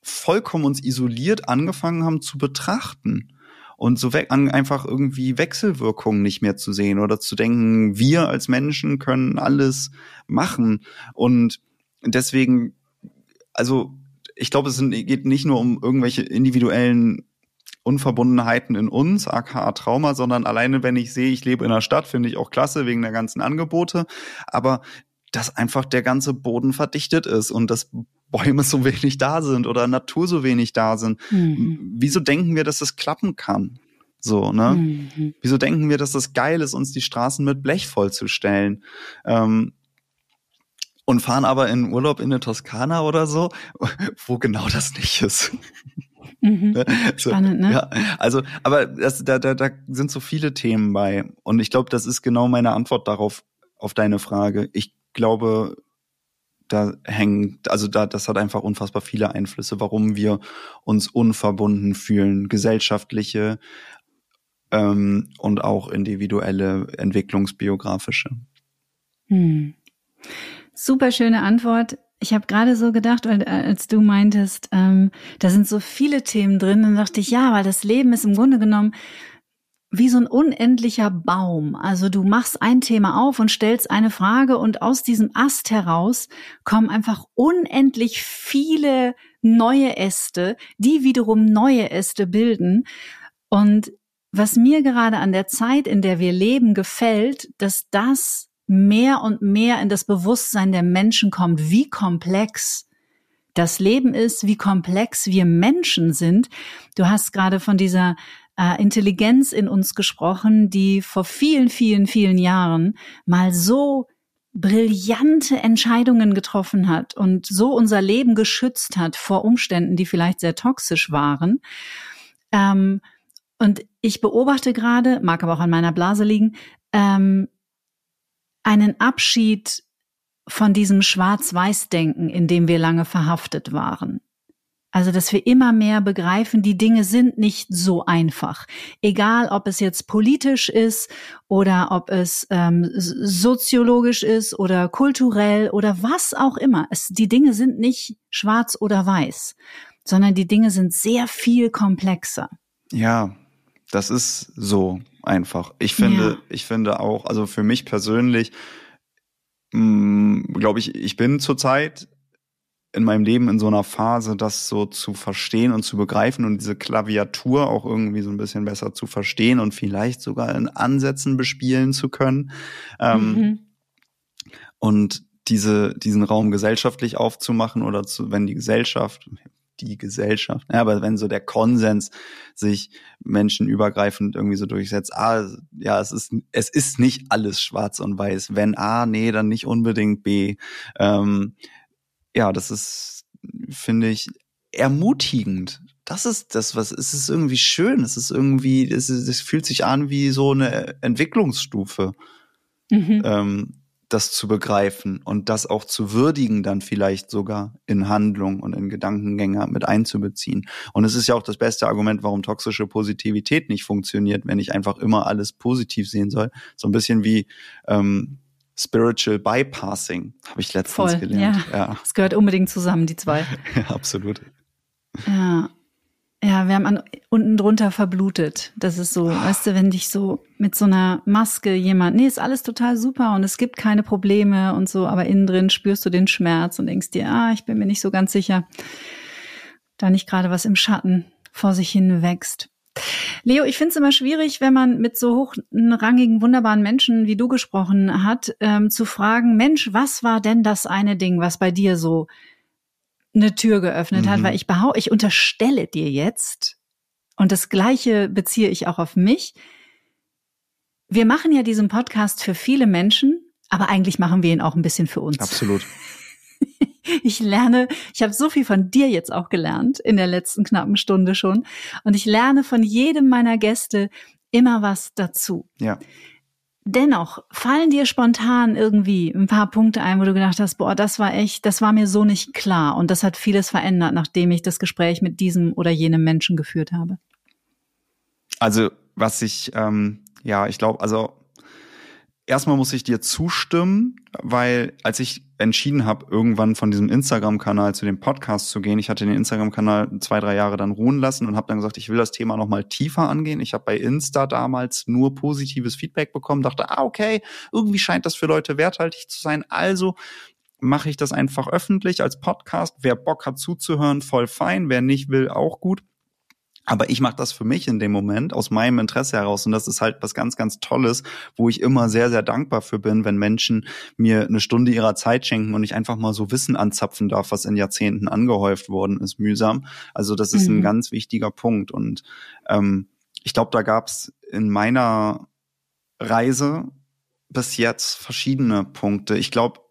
vollkommen uns isoliert angefangen haben zu betrachten und so weg, an, einfach irgendwie Wechselwirkungen nicht mehr zu sehen oder zu denken, wir als Menschen können alles machen und deswegen, also ich glaube, es geht nicht nur um irgendwelche individuellen Unverbundenheiten in uns, aka Trauma, sondern alleine, wenn ich sehe, ich lebe in der Stadt, finde ich auch klasse wegen der ganzen Angebote. Aber dass einfach der ganze Boden verdichtet ist und dass Bäume so wenig da sind oder Natur so wenig da sind. Mhm. Wieso denken wir, dass das klappen kann? So, ne? Mhm. Wieso denken wir, dass das geil ist, uns die Straßen mit Blech vollzustellen? Ähm, und fahren aber in Urlaub in der Toskana oder so, <laughs> wo genau das nicht ist. Mhm. <laughs> Ne? Spannend, ne? Ja, also, aber das, da, da, da sind so viele Themen bei. Und ich glaube, das ist genau meine Antwort darauf, auf deine Frage. Ich glaube, da hängt, also da, das hat einfach unfassbar viele Einflüsse, warum wir uns unverbunden fühlen, gesellschaftliche ähm, und auch individuelle, entwicklungsbiografische. Hm. Super schöne Antwort. Ich habe gerade so gedacht, äh, als du meintest, ähm, da sind so viele Themen drin, dann dachte ich, ja, weil das Leben ist im Grunde genommen wie so ein unendlicher Baum. Also du machst ein Thema auf und stellst eine Frage und aus diesem Ast heraus kommen einfach unendlich viele neue Äste, die wiederum neue Äste bilden. Und was mir gerade an der Zeit, in der wir leben, gefällt, dass das mehr und mehr in das Bewusstsein der Menschen kommt, wie komplex das Leben ist, wie komplex wir Menschen sind. Du hast gerade von dieser äh, Intelligenz in uns gesprochen, die vor vielen, vielen, vielen Jahren mal so brillante Entscheidungen getroffen hat und so unser Leben geschützt hat vor Umständen, die vielleicht sehr toxisch waren. Ähm, und ich beobachte gerade, mag aber auch an meiner Blase liegen, ähm, einen Abschied von diesem Schwarz-Weiß-Denken, in dem wir lange verhaftet waren. Also, dass wir immer mehr begreifen, die Dinge sind nicht so einfach. Egal, ob es jetzt politisch ist oder ob es ähm, soziologisch ist oder kulturell oder was auch immer. Es, die Dinge sind nicht schwarz oder weiß, sondern die Dinge sind sehr viel komplexer. Ja, das ist so einfach. Ich finde, ja. ich finde auch, also für mich persönlich, mm, glaube ich, ich bin zurzeit in meinem Leben in so einer Phase, das so zu verstehen und zu begreifen und diese Klaviatur auch irgendwie so ein bisschen besser zu verstehen und vielleicht sogar in Ansätzen bespielen zu können. Ähm, mhm. Und diese, diesen Raum gesellschaftlich aufzumachen oder zu, wenn die Gesellschaft, die Gesellschaft. Ja, aber wenn so der Konsens sich menschenübergreifend irgendwie so durchsetzt, ah, ja, es ist, es ist nicht alles schwarz und weiß. Wenn A, nee, dann nicht unbedingt B. Ähm, ja, das ist, finde ich, ermutigend. Das ist das, was, es ist irgendwie schön. Es ist irgendwie, es, ist, es fühlt sich an wie so eine Entwicklungsstufe. Mhm. Ähm, das zu begreifen und das auch zu würdigen, dann vielleicht sogar in Handlung und in Gedankengänge mit einzubeziehen. Und es ist ja auch das beste Argument, warum toxische Positivität nicht funktioniert, wenn ich einfach immer alles positiv sehen soll. So ein bisschen wie ähm, Spiritual Bypassing, habe ich letztens Voll, gelernt. Ja. ja, es gehört unbedingt zusammen, die zwei. <laughs> ja, absolut. Ja, ja, wir haben an, unten drunter verblutet. Das ist so, weißt du, wenn dich so mit so einer Maske jemand, nee, ist alles total super und es gibt keine Probleme und so, aber innen drin spürst du den Schmerz und denkst dir, ah, ich bin mir nicht so ganz sicher, da nicht gerade was im Schatten vor sich hin wächst. Leo, ich finde es immer schwierig, wenn man mit so hochrangigen, wunderbaren Menschen wie du gesprochen hat, ähm, zu fragen, Mensch, was war denn das eine Ding, was bei dir so eine Tür geöffnet mhm. hat, weil ich behaupte, ich unterstelle dir jetzt, und das Gleiche beziehe ich auch auf mich. Wir machen ja diesen Podcast für viele Menschen, aber eigentlich machen wir ihn auch ein bisschen für uns. Absolut. <laughs> Ich lerne, ich habe so viel von dir jetzt auch gelernt in der letzten knappen Stunde schon. Und ich lerne von jedem meiner Gäste immer was dazu. Ja. Dennoch fallen dir spontan irgendwie ein paar Punkte ein, wo du gedacht hast, boah, das war echt, das war mir so nicht klar und das hat vieles verändert, nachdem ich das Gespräch mit diesem oder jenem Menschen geführt habe. Also was ich, ähm, ja, ich glaube, also erstmal muss ich dir zustimmen, weil als ich entschieden habe, irgendwann von diesem Instagram-Kanal zu dem Podcast zu gehen, ich hatte den Instagram-Kanal zwei, drei Jahre dann ruhen lassen und habe dann gesagt, ich will das Thema noch mal tiefer angehen. Ich habe bei Insta damals nur positives Feedback bekommen, dachte, ah, okay, irgendwie scheint das für Leute werthaltig zu sein. Also mache ich das einfach öffentlich als Podcast. Wer Bock hat zuzuhören, voll fein. Wer nicht will, auch gut. Aber ich mache das für mich in dem Moment aus meinem Interesse heraus und das ist halt was ganz, ganz Tolles, wo ich immer sehr, sehr dankbar für bin, wenn Menschen mir eine Stunde ihrer Zeit schenken und ich einfach mal so Wissen anzapfen darf, was in Jahrzehnten angehäuft worden ist, mühsam. Also das ist mhm. ein ganz wichtiger Punkt und ähm, ich glaube, da gab's in meiner Reise bis jetzt verschiedene Punkte. Ich glaube,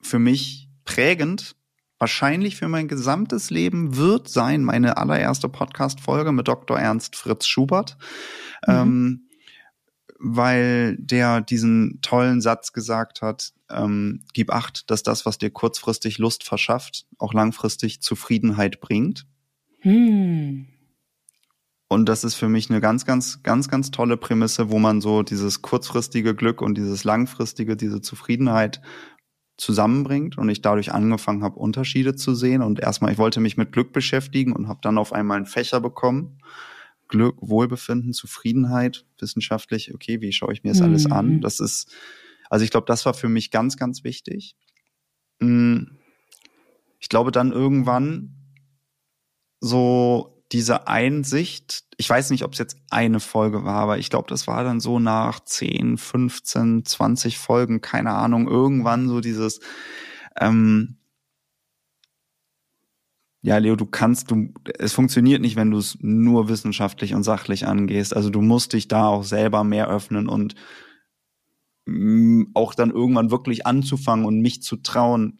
für mich prägend wahrscheinlich für mein gesamtes Leben wird sein meine allererste Podcast-Folge mit Dr. Ernst Fritz Schubert. Mhm. Ähm, weil der diesen tollen Satz gesagt hat, ähm, gib acht, dass das, was dir kurzfristig Lust verschafft, auch langfristig Zufriedenheit bringt. Hm. Und das ist für mich eine ganz, ganz, ganz, ganz tolle Prämisse, wo man so dieses kurzfristige Glück und dieses langfristige, diese Zufriedenheit zusammenbringt und ich dadurch angefangen habe, Unterschiede zu sehen. Und erstmal, ich wollte mich mit Glück beschäftigen und habe dann auf einmal einen Fächer bekommen. Glück, Wohlbefinden, Zufriedenheit, wissenschaftlich, okay, wie schaue ich mir das mhm. alles an? Das ist, also ich glaube, das war für mich ganz, ganz wichtig. Hm, ich glaube dann irgendwann so diese Einsicht, ich weiß nicht, ob es jetzt eine Folge war, aber ich glaube, das war dann so nach 10, 15, 20 Folgen, keine Ahnung, irgendwann so dieses, ähm, ja, Leo, du kannst, du, es funktioniert nicht, wenn du es nur wissenschaftlich und sachlich angehst. Also du musst dich da auch selber mehr öffnen und mm, auch dann irgendwann wirklich anzufangen und mich zu trauen,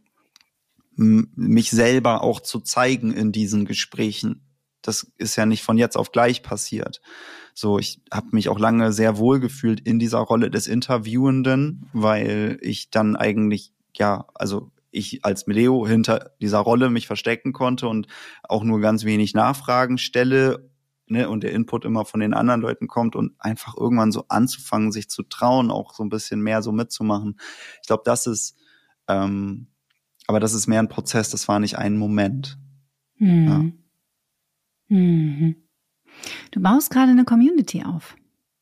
mich selber auch zu zeigen in diesen Gesprächen das ist ja nicht von jetzt auf gleich passiert. So, ich habe mich auch lange sehr wohl gefühlt in dieser Rolle des Interviewenden, weil ich dann eigentlich, ja, also ich als Leo hinter dieser Rolle mich verstecken konnte und auch nur ganz wenig Nachfragen stelle ne, und der Input immer von den anderen Leuten kommt und einfach irgendwann so anzufangen, sich zu trauen, auch so ein bisschen mehr so mitzumachen. Ich glaube, das ist, ähm, aber das ist mehr ein Prozess, das war nicht ein Moment. Hm. Ja. Mhm. Du baust gerade eine Community auf.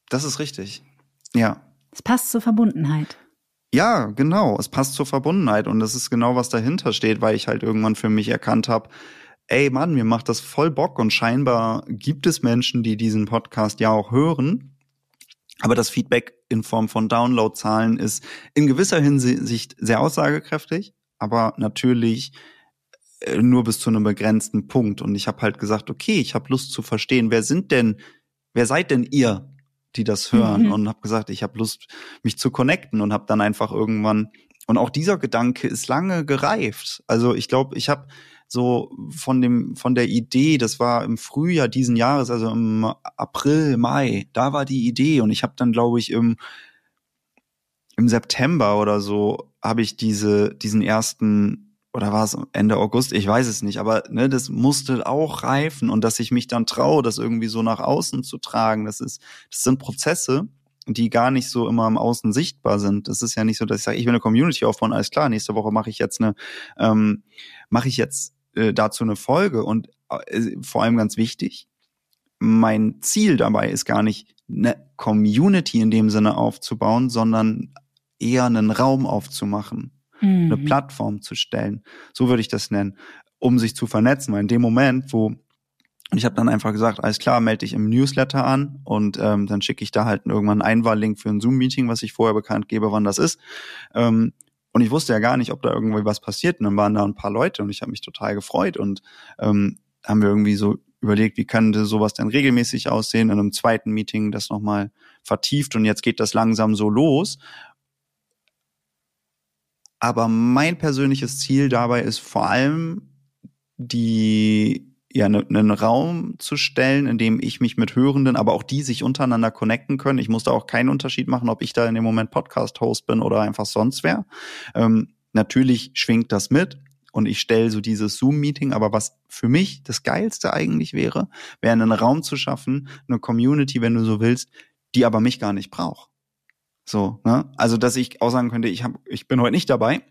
Das ist richtig. Ja. Es passt zur Verbundenheit. Ja, genau. Es passt zur Verbundenheit und das ist genau, was dahinter steht, weil ich halt irgendwann für mich erkannt habe, ey Mann, mir macht das voll Bock und scheinbar gibt es Menschen, die diesen Podcast ja auch hören. Aber das Feedback in Form von Downloadzahlen ist in gewisser Hinsicht sehr aussagekräftig, aber natürlich nur bis zu einem begrenzten Punkt. Und ich habe halt gesagt, okay, ich habe Lust zu verstehen, wer sind denn, wer seid denn ihr, die das hören? Mhm. Und habe gesagt, ich habe Lust, mich zu connecten und habe dann einfach irgendwann und auch dieser Gedanke ist lange gereift. Also ich glaube, ich habe so von dem von der Idee, das war im Frühjahr diesen Jahres, also im April, Mai, da war die Idee und ich habe dann glaube ich im im September oder so habe ich diese diesen ersten oder war es Ende August, ich weiß es nicht, aber ne, das musste auch reifen und dass ich mich dann traue, das irgendwie so nach außen zu tragen, das ist das sind Prozesse, die gar nicht so immer im Außen sichtbar sind. Das ist ja nicht so, dass ich sage, ich will eine Community aufbauen, alles klar, nächste Woche mache ich jetzt eine, ähm, mache ich jetzt äh, dazu eine Folge und äh, vor allem ganz wichtig, mein Ziel dabei ist gar nicht eine Community in dem Sinne aufzubauen, sondern eher einen Raum aufzumachen, mhm. eine Plattform zu stellen. So würde ich das nennen, um sich zu vernetzen. Weil in dem Moment, wo und ich habe dann einfach gesagt, alles klar, melde dich im Newsletter an und ähm, dann schicke ich da halt irgendwann einen Einwahllink für ein Zoom-Meeting, was ich vorher bekannt gebe, wann das ist. Ähm, und ich wusste ja gar nicht, ob da irgendwie was passiert. Und dann waren da ein paar Leute und ich habe mich total gefreut und ähm, haben wir irgendwie so überlegt, wie könnte sowas denn regelmäßig aussehen. In einem zweiten Meeting das nochmal vertieft und jetzt geht das langsam so los. Aber mein persönliches Ziel dabei ist vor allem die ja ne, einen Raum zu stellen, in dem ich mich mit Hörenden, aber auch die sich untereinander connecten können. Ich muss da auch keinen Unterschied machen, ob ich da in dem Moment Podcast-Host bin oder einfach sonst wer. Ähm, natürlich schwingt das mit und ich stelle so dieses Zoom-Meeting, aber was für mich das Geilste eigentlich wäre, wäre einen Raum zu schaffen, eine Community, wenn du so willst, die aber mich gar nicht braucht. So, ne? Also, dass ich auch sagen könnte, ich, hab, ich bin heute nicht dabei,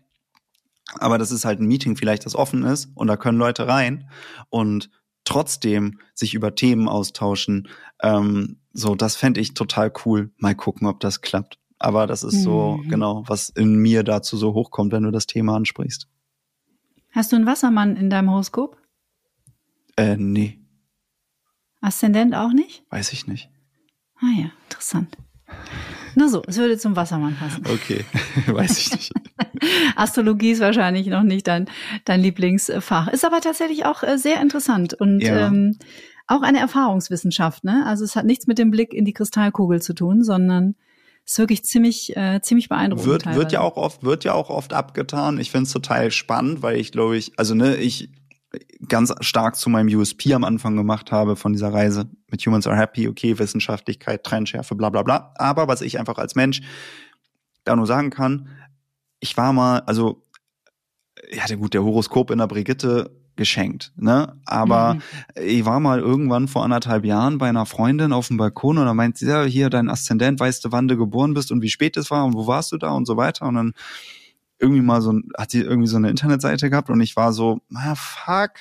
aber das ist halt ein Meeting vielleicht, das offen ist und da können Leute rein und trotzdem sich über Themen austauschen. Ähm, so, das fände ich total cool. Mal gucken, ob das klappt. Aber das ist so, mhm. genau, was in mir dazu so hochkommt, wenn du das Thema ansprichst. Hast du einen Wassermann in deinem Horoskop? Äh, nee. Aszendent auch nicht? Weiß ich nicht. Ah ja, interessant. Nur so, es würde zum Wassermann passen. Okay, <laughs> weiß ich nicht. <laughs> Astrologie ist wahrscheinlich noch nicht dein, dein Lieblingsfach. Ist aber tatsächlich auch äh, sehr interessant und ja. ähm, auch eine Erfahrungswissenschaft. Ne? Also es hat nichts mit dem Blick in die Kristallkugel zu tun, sondern ist wirklich ziemlich, äh, ziemlich beeindruckend. Wird, wird ja auch oft, wird ja auch oft abgetan. Ich finde es total spannend, weil ich glaube ich, also ne, ich ganz stark zu meinem USP am Anfang gemacht habe von dieser Reise mit Humans Are Happy, okay, Wissenschaftlichkeit, Trendschärfe, bla bla bla. Aber was ich einfach als Mensch da nur sagen kann, ich war mal, also, ja, gut, der Horoskop in der Brigitte geschenkt, ne? Aber mhm. ich war mal irgendwann vor anderthalb Jahren bei einer Freundin auf dem Balkon und da meint sie, ja, hier dein Aszendent, weißt du, wann du geboren bist und wie spät es war und wo warst du da und so weiter. Und dann irgendwie mal so, hat sie irgendwie so eine Internetseite gehabt und ich war so, na fuck,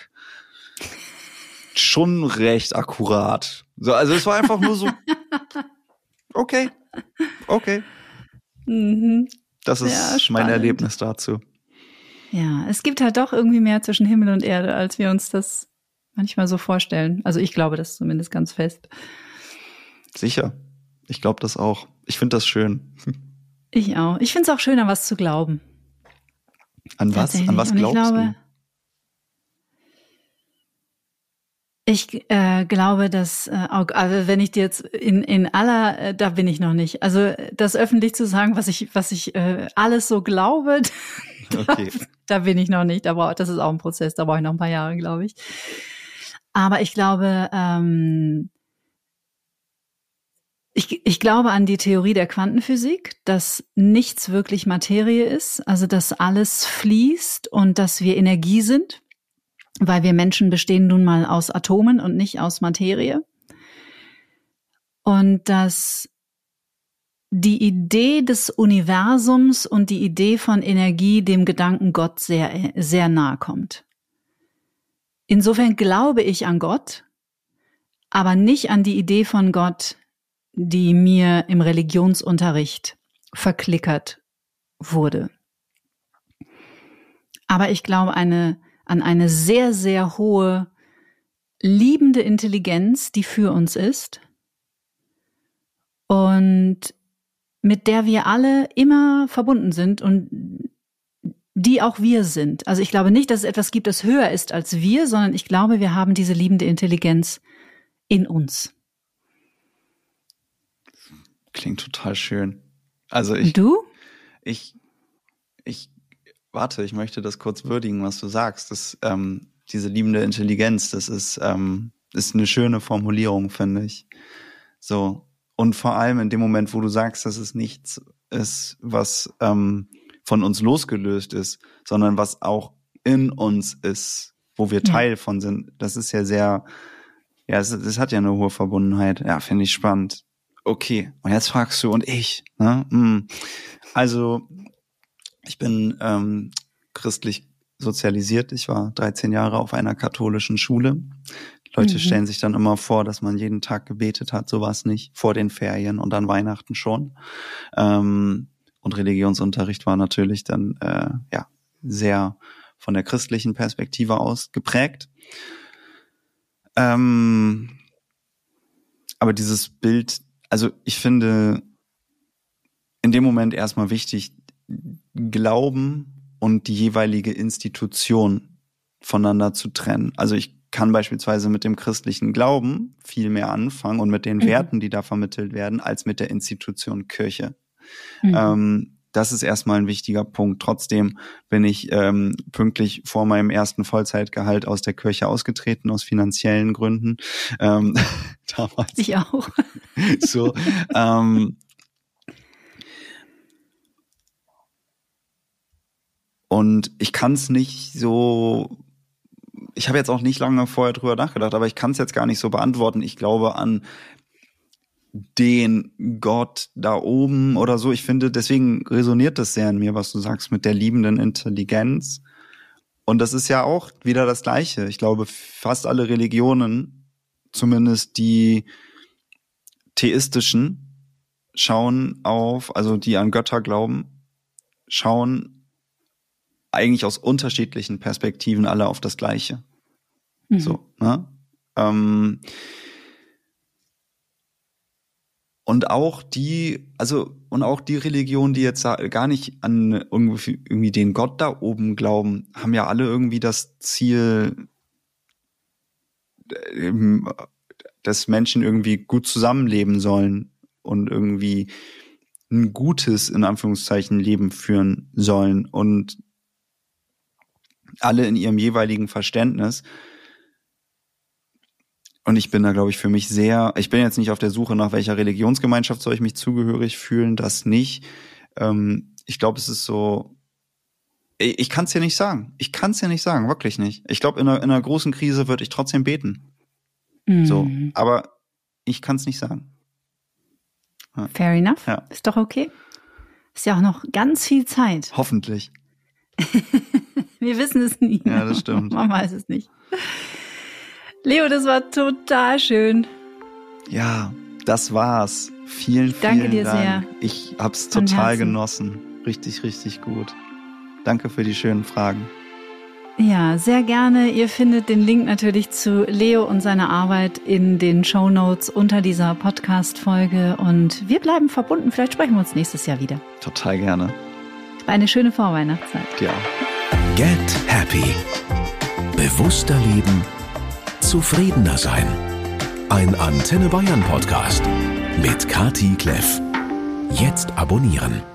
schon recht akkurat. So, also es war einfach nur so, <laughs> okay, okay. Mhm. Das ist mein Erlebnis dazu. Ja, es gibt halt doch irgendwie mehr zwischen Himmel und Erde, als wir uns das manchmal so vorstellen. Also ich glaube das zumindest ganz fest. Sicher. Ich glaube das auch. Ich finde das schön. Ich auch. Ich finde es auch schön, an was zu glauben. An was? An was glaubst glaube, du? Ich äh, glaube, dass, äh, also wenn ich dir jetzt in, in aller, äh, da bin ich noch nicht. Also das öffentlich zu sagen, was ich, was ich äh, alles so glaube, <laughs> okay. da, da, bin ich noch nicht. Da brauch, das ist auch ein Prozess, da brauche ich noch ein paar Jahre, glaube ich. Aber ich glaube, ähm, ich, ich glaube an die Theorie der Quantenphysik, dass nichts wirklich Materie ist, also dass alles fließt und dass wir Energie sind, weil wir Menschen bestehen nun mal aus Atomen und nicht aus Materie. Und dass die Idee des Universums und die Idee von Energie dem Gedanken Gott sehr, sehr nahe kommt. Insofern glaube ich an Gott, aber nicht an die Idee von Gott, die mir im Religionsunterricht verklickert wurde. Aber ich glaube eine, an eine sehr, sehr hohe, liebende Intelligenz, die für uns ist und mit der wir alle immer verbunden sind und die auch wir sind. Also ich glaube nicht, dass es etwas gibt, das höher ist als wir, sondern ich glaube, wir haben diese liebende Intelligenz in uns. Klingt total schön. Also ich. Du? Ich, ich, warte, ich möchte das kurz würdigen, was du sagst. Das, ähm, diese liebende Intelligenz, das ist, ähm, ist eine schöne Formulierung, finde ich. So. Und vor allem in dem Moment, wo du sagst, dass es nichts ist, was ähm, von uns losgelöst ist, sondern was auch in uns ist, wo wir Teil ja. von sind. Das ist ja sehr, ja, es, es hat ja eine hohe Verbundenheit. Ja, finde ich spannend. Okay, und jetzt fragst du und ich. Ne? Hm. Also ich bin ähm, christlich sozialisiert. Ich war 13 Jahre auf einer katholischen Schule. Leute mhm. stellen sich dann immer vor, dass man jeden Tag gebetet hat. So war es nicht. Vor den Ferien und dann Weihnachten schon. Ähm, und Religionsunterricht war natürlich dann äh, ja sehr von der christlichen Perspektive aus geprägt. Ähm, aber dieses Bild, also ich finde in dem Moment erstmal wichtig, Glauben und die jeweilige Institution voneinander zu trennen. Also ich kann beispielsweise mit dem christlichen Glauben viel mehr anfangen und mit den mhm. Werten, die da vermittelt werden, als mit der Institution Kirche. Mhm. Ähm, das ist erstmal ein wichtiger Punkt. Trotzdem bin ich ähm, pünktlich vor meinem ersten Vollzeitgehalt aus der Kirche ausgetreten, aus finanziellen Gründen. Ähm, <laughs> damals. Ich auch. <laughs> so. ähm, und ich kann es nicht so ich habe jetzt auch nicht lange vorher drüber nachgedacht, aber ich kann es jetzt gar nicht so beantworten. Ich glaube an den Gott da oben oder so. Ich finde, deswegen resoniert das sehr in mir, was du sagst mit der liebenden Intelligenz. Und das ist ja auch wieder das Gleiche. Ich glaube, fast alle Religionen, zumindest die theistischen, schauen auf, also die an Götter glauben, schauen eigentlich aus unterschiedlichen Perspektiven alle auf das Gleiche. Mhm. So, ne? Ähm, und auch die, also, und auch die Religionen, die jetzt gar nicht an irgendwie, den Gott da oben glauben, haben ja alle irgendwie das Ziel, ähm, dass Menschen irgendwie gut zusammenleben sollen und irgendwie ein gutes, in Anführungszeichen, Leben führen sollen und alle in ihrem jeweiligen Verständnis und ich bin da, glaube ich, für mich sehr, ich bin jetzt nicht auf der Suche nach welcher Religionsgemeinschaft soll ich mich zugehörig fühlen, das nicht. Ähm, ich glaube, es ist so, ich, ich kann es ja nicht sagen. Ich kann es ja nicht sagen, wirklich nicht. Ich glaube, in einer, in einer großen Krise würde ich trotzdem beten. Mhm. So, aber ich kann es nicht sagen. Ja. Fair enough. Ja. Ist doch okay. Ist ja auch noch ganz viel Zeit. Hoffentlich. <laughs> Wir wissen es nie. Ja, das stimmt. <laughs> Man weiß es nicht. Leo, das war total schön. Ja, das war's. Vielen, vielen Danke dir Dank. sehr. Ich hab's total genossen. Richtig, richtig gut. Danke für die schönen Fragen. Ja, sehr gerne. Ihr findet den Link natürlich zu Leo und seiner Arbeit in den Show Notes unter dieser Podcast-Folge. Und wir bleiben verbunden. Vielleicht sprechen wir uns nächstes Jahr wieder. Total gerne. Eine schöne Vorweihnachtszeit. Auch. Get Happy. Bewusster leben zufriedener sein. Ein Antenne Bayern Podcast mit Kati Kleff. Jetzt abonnieren.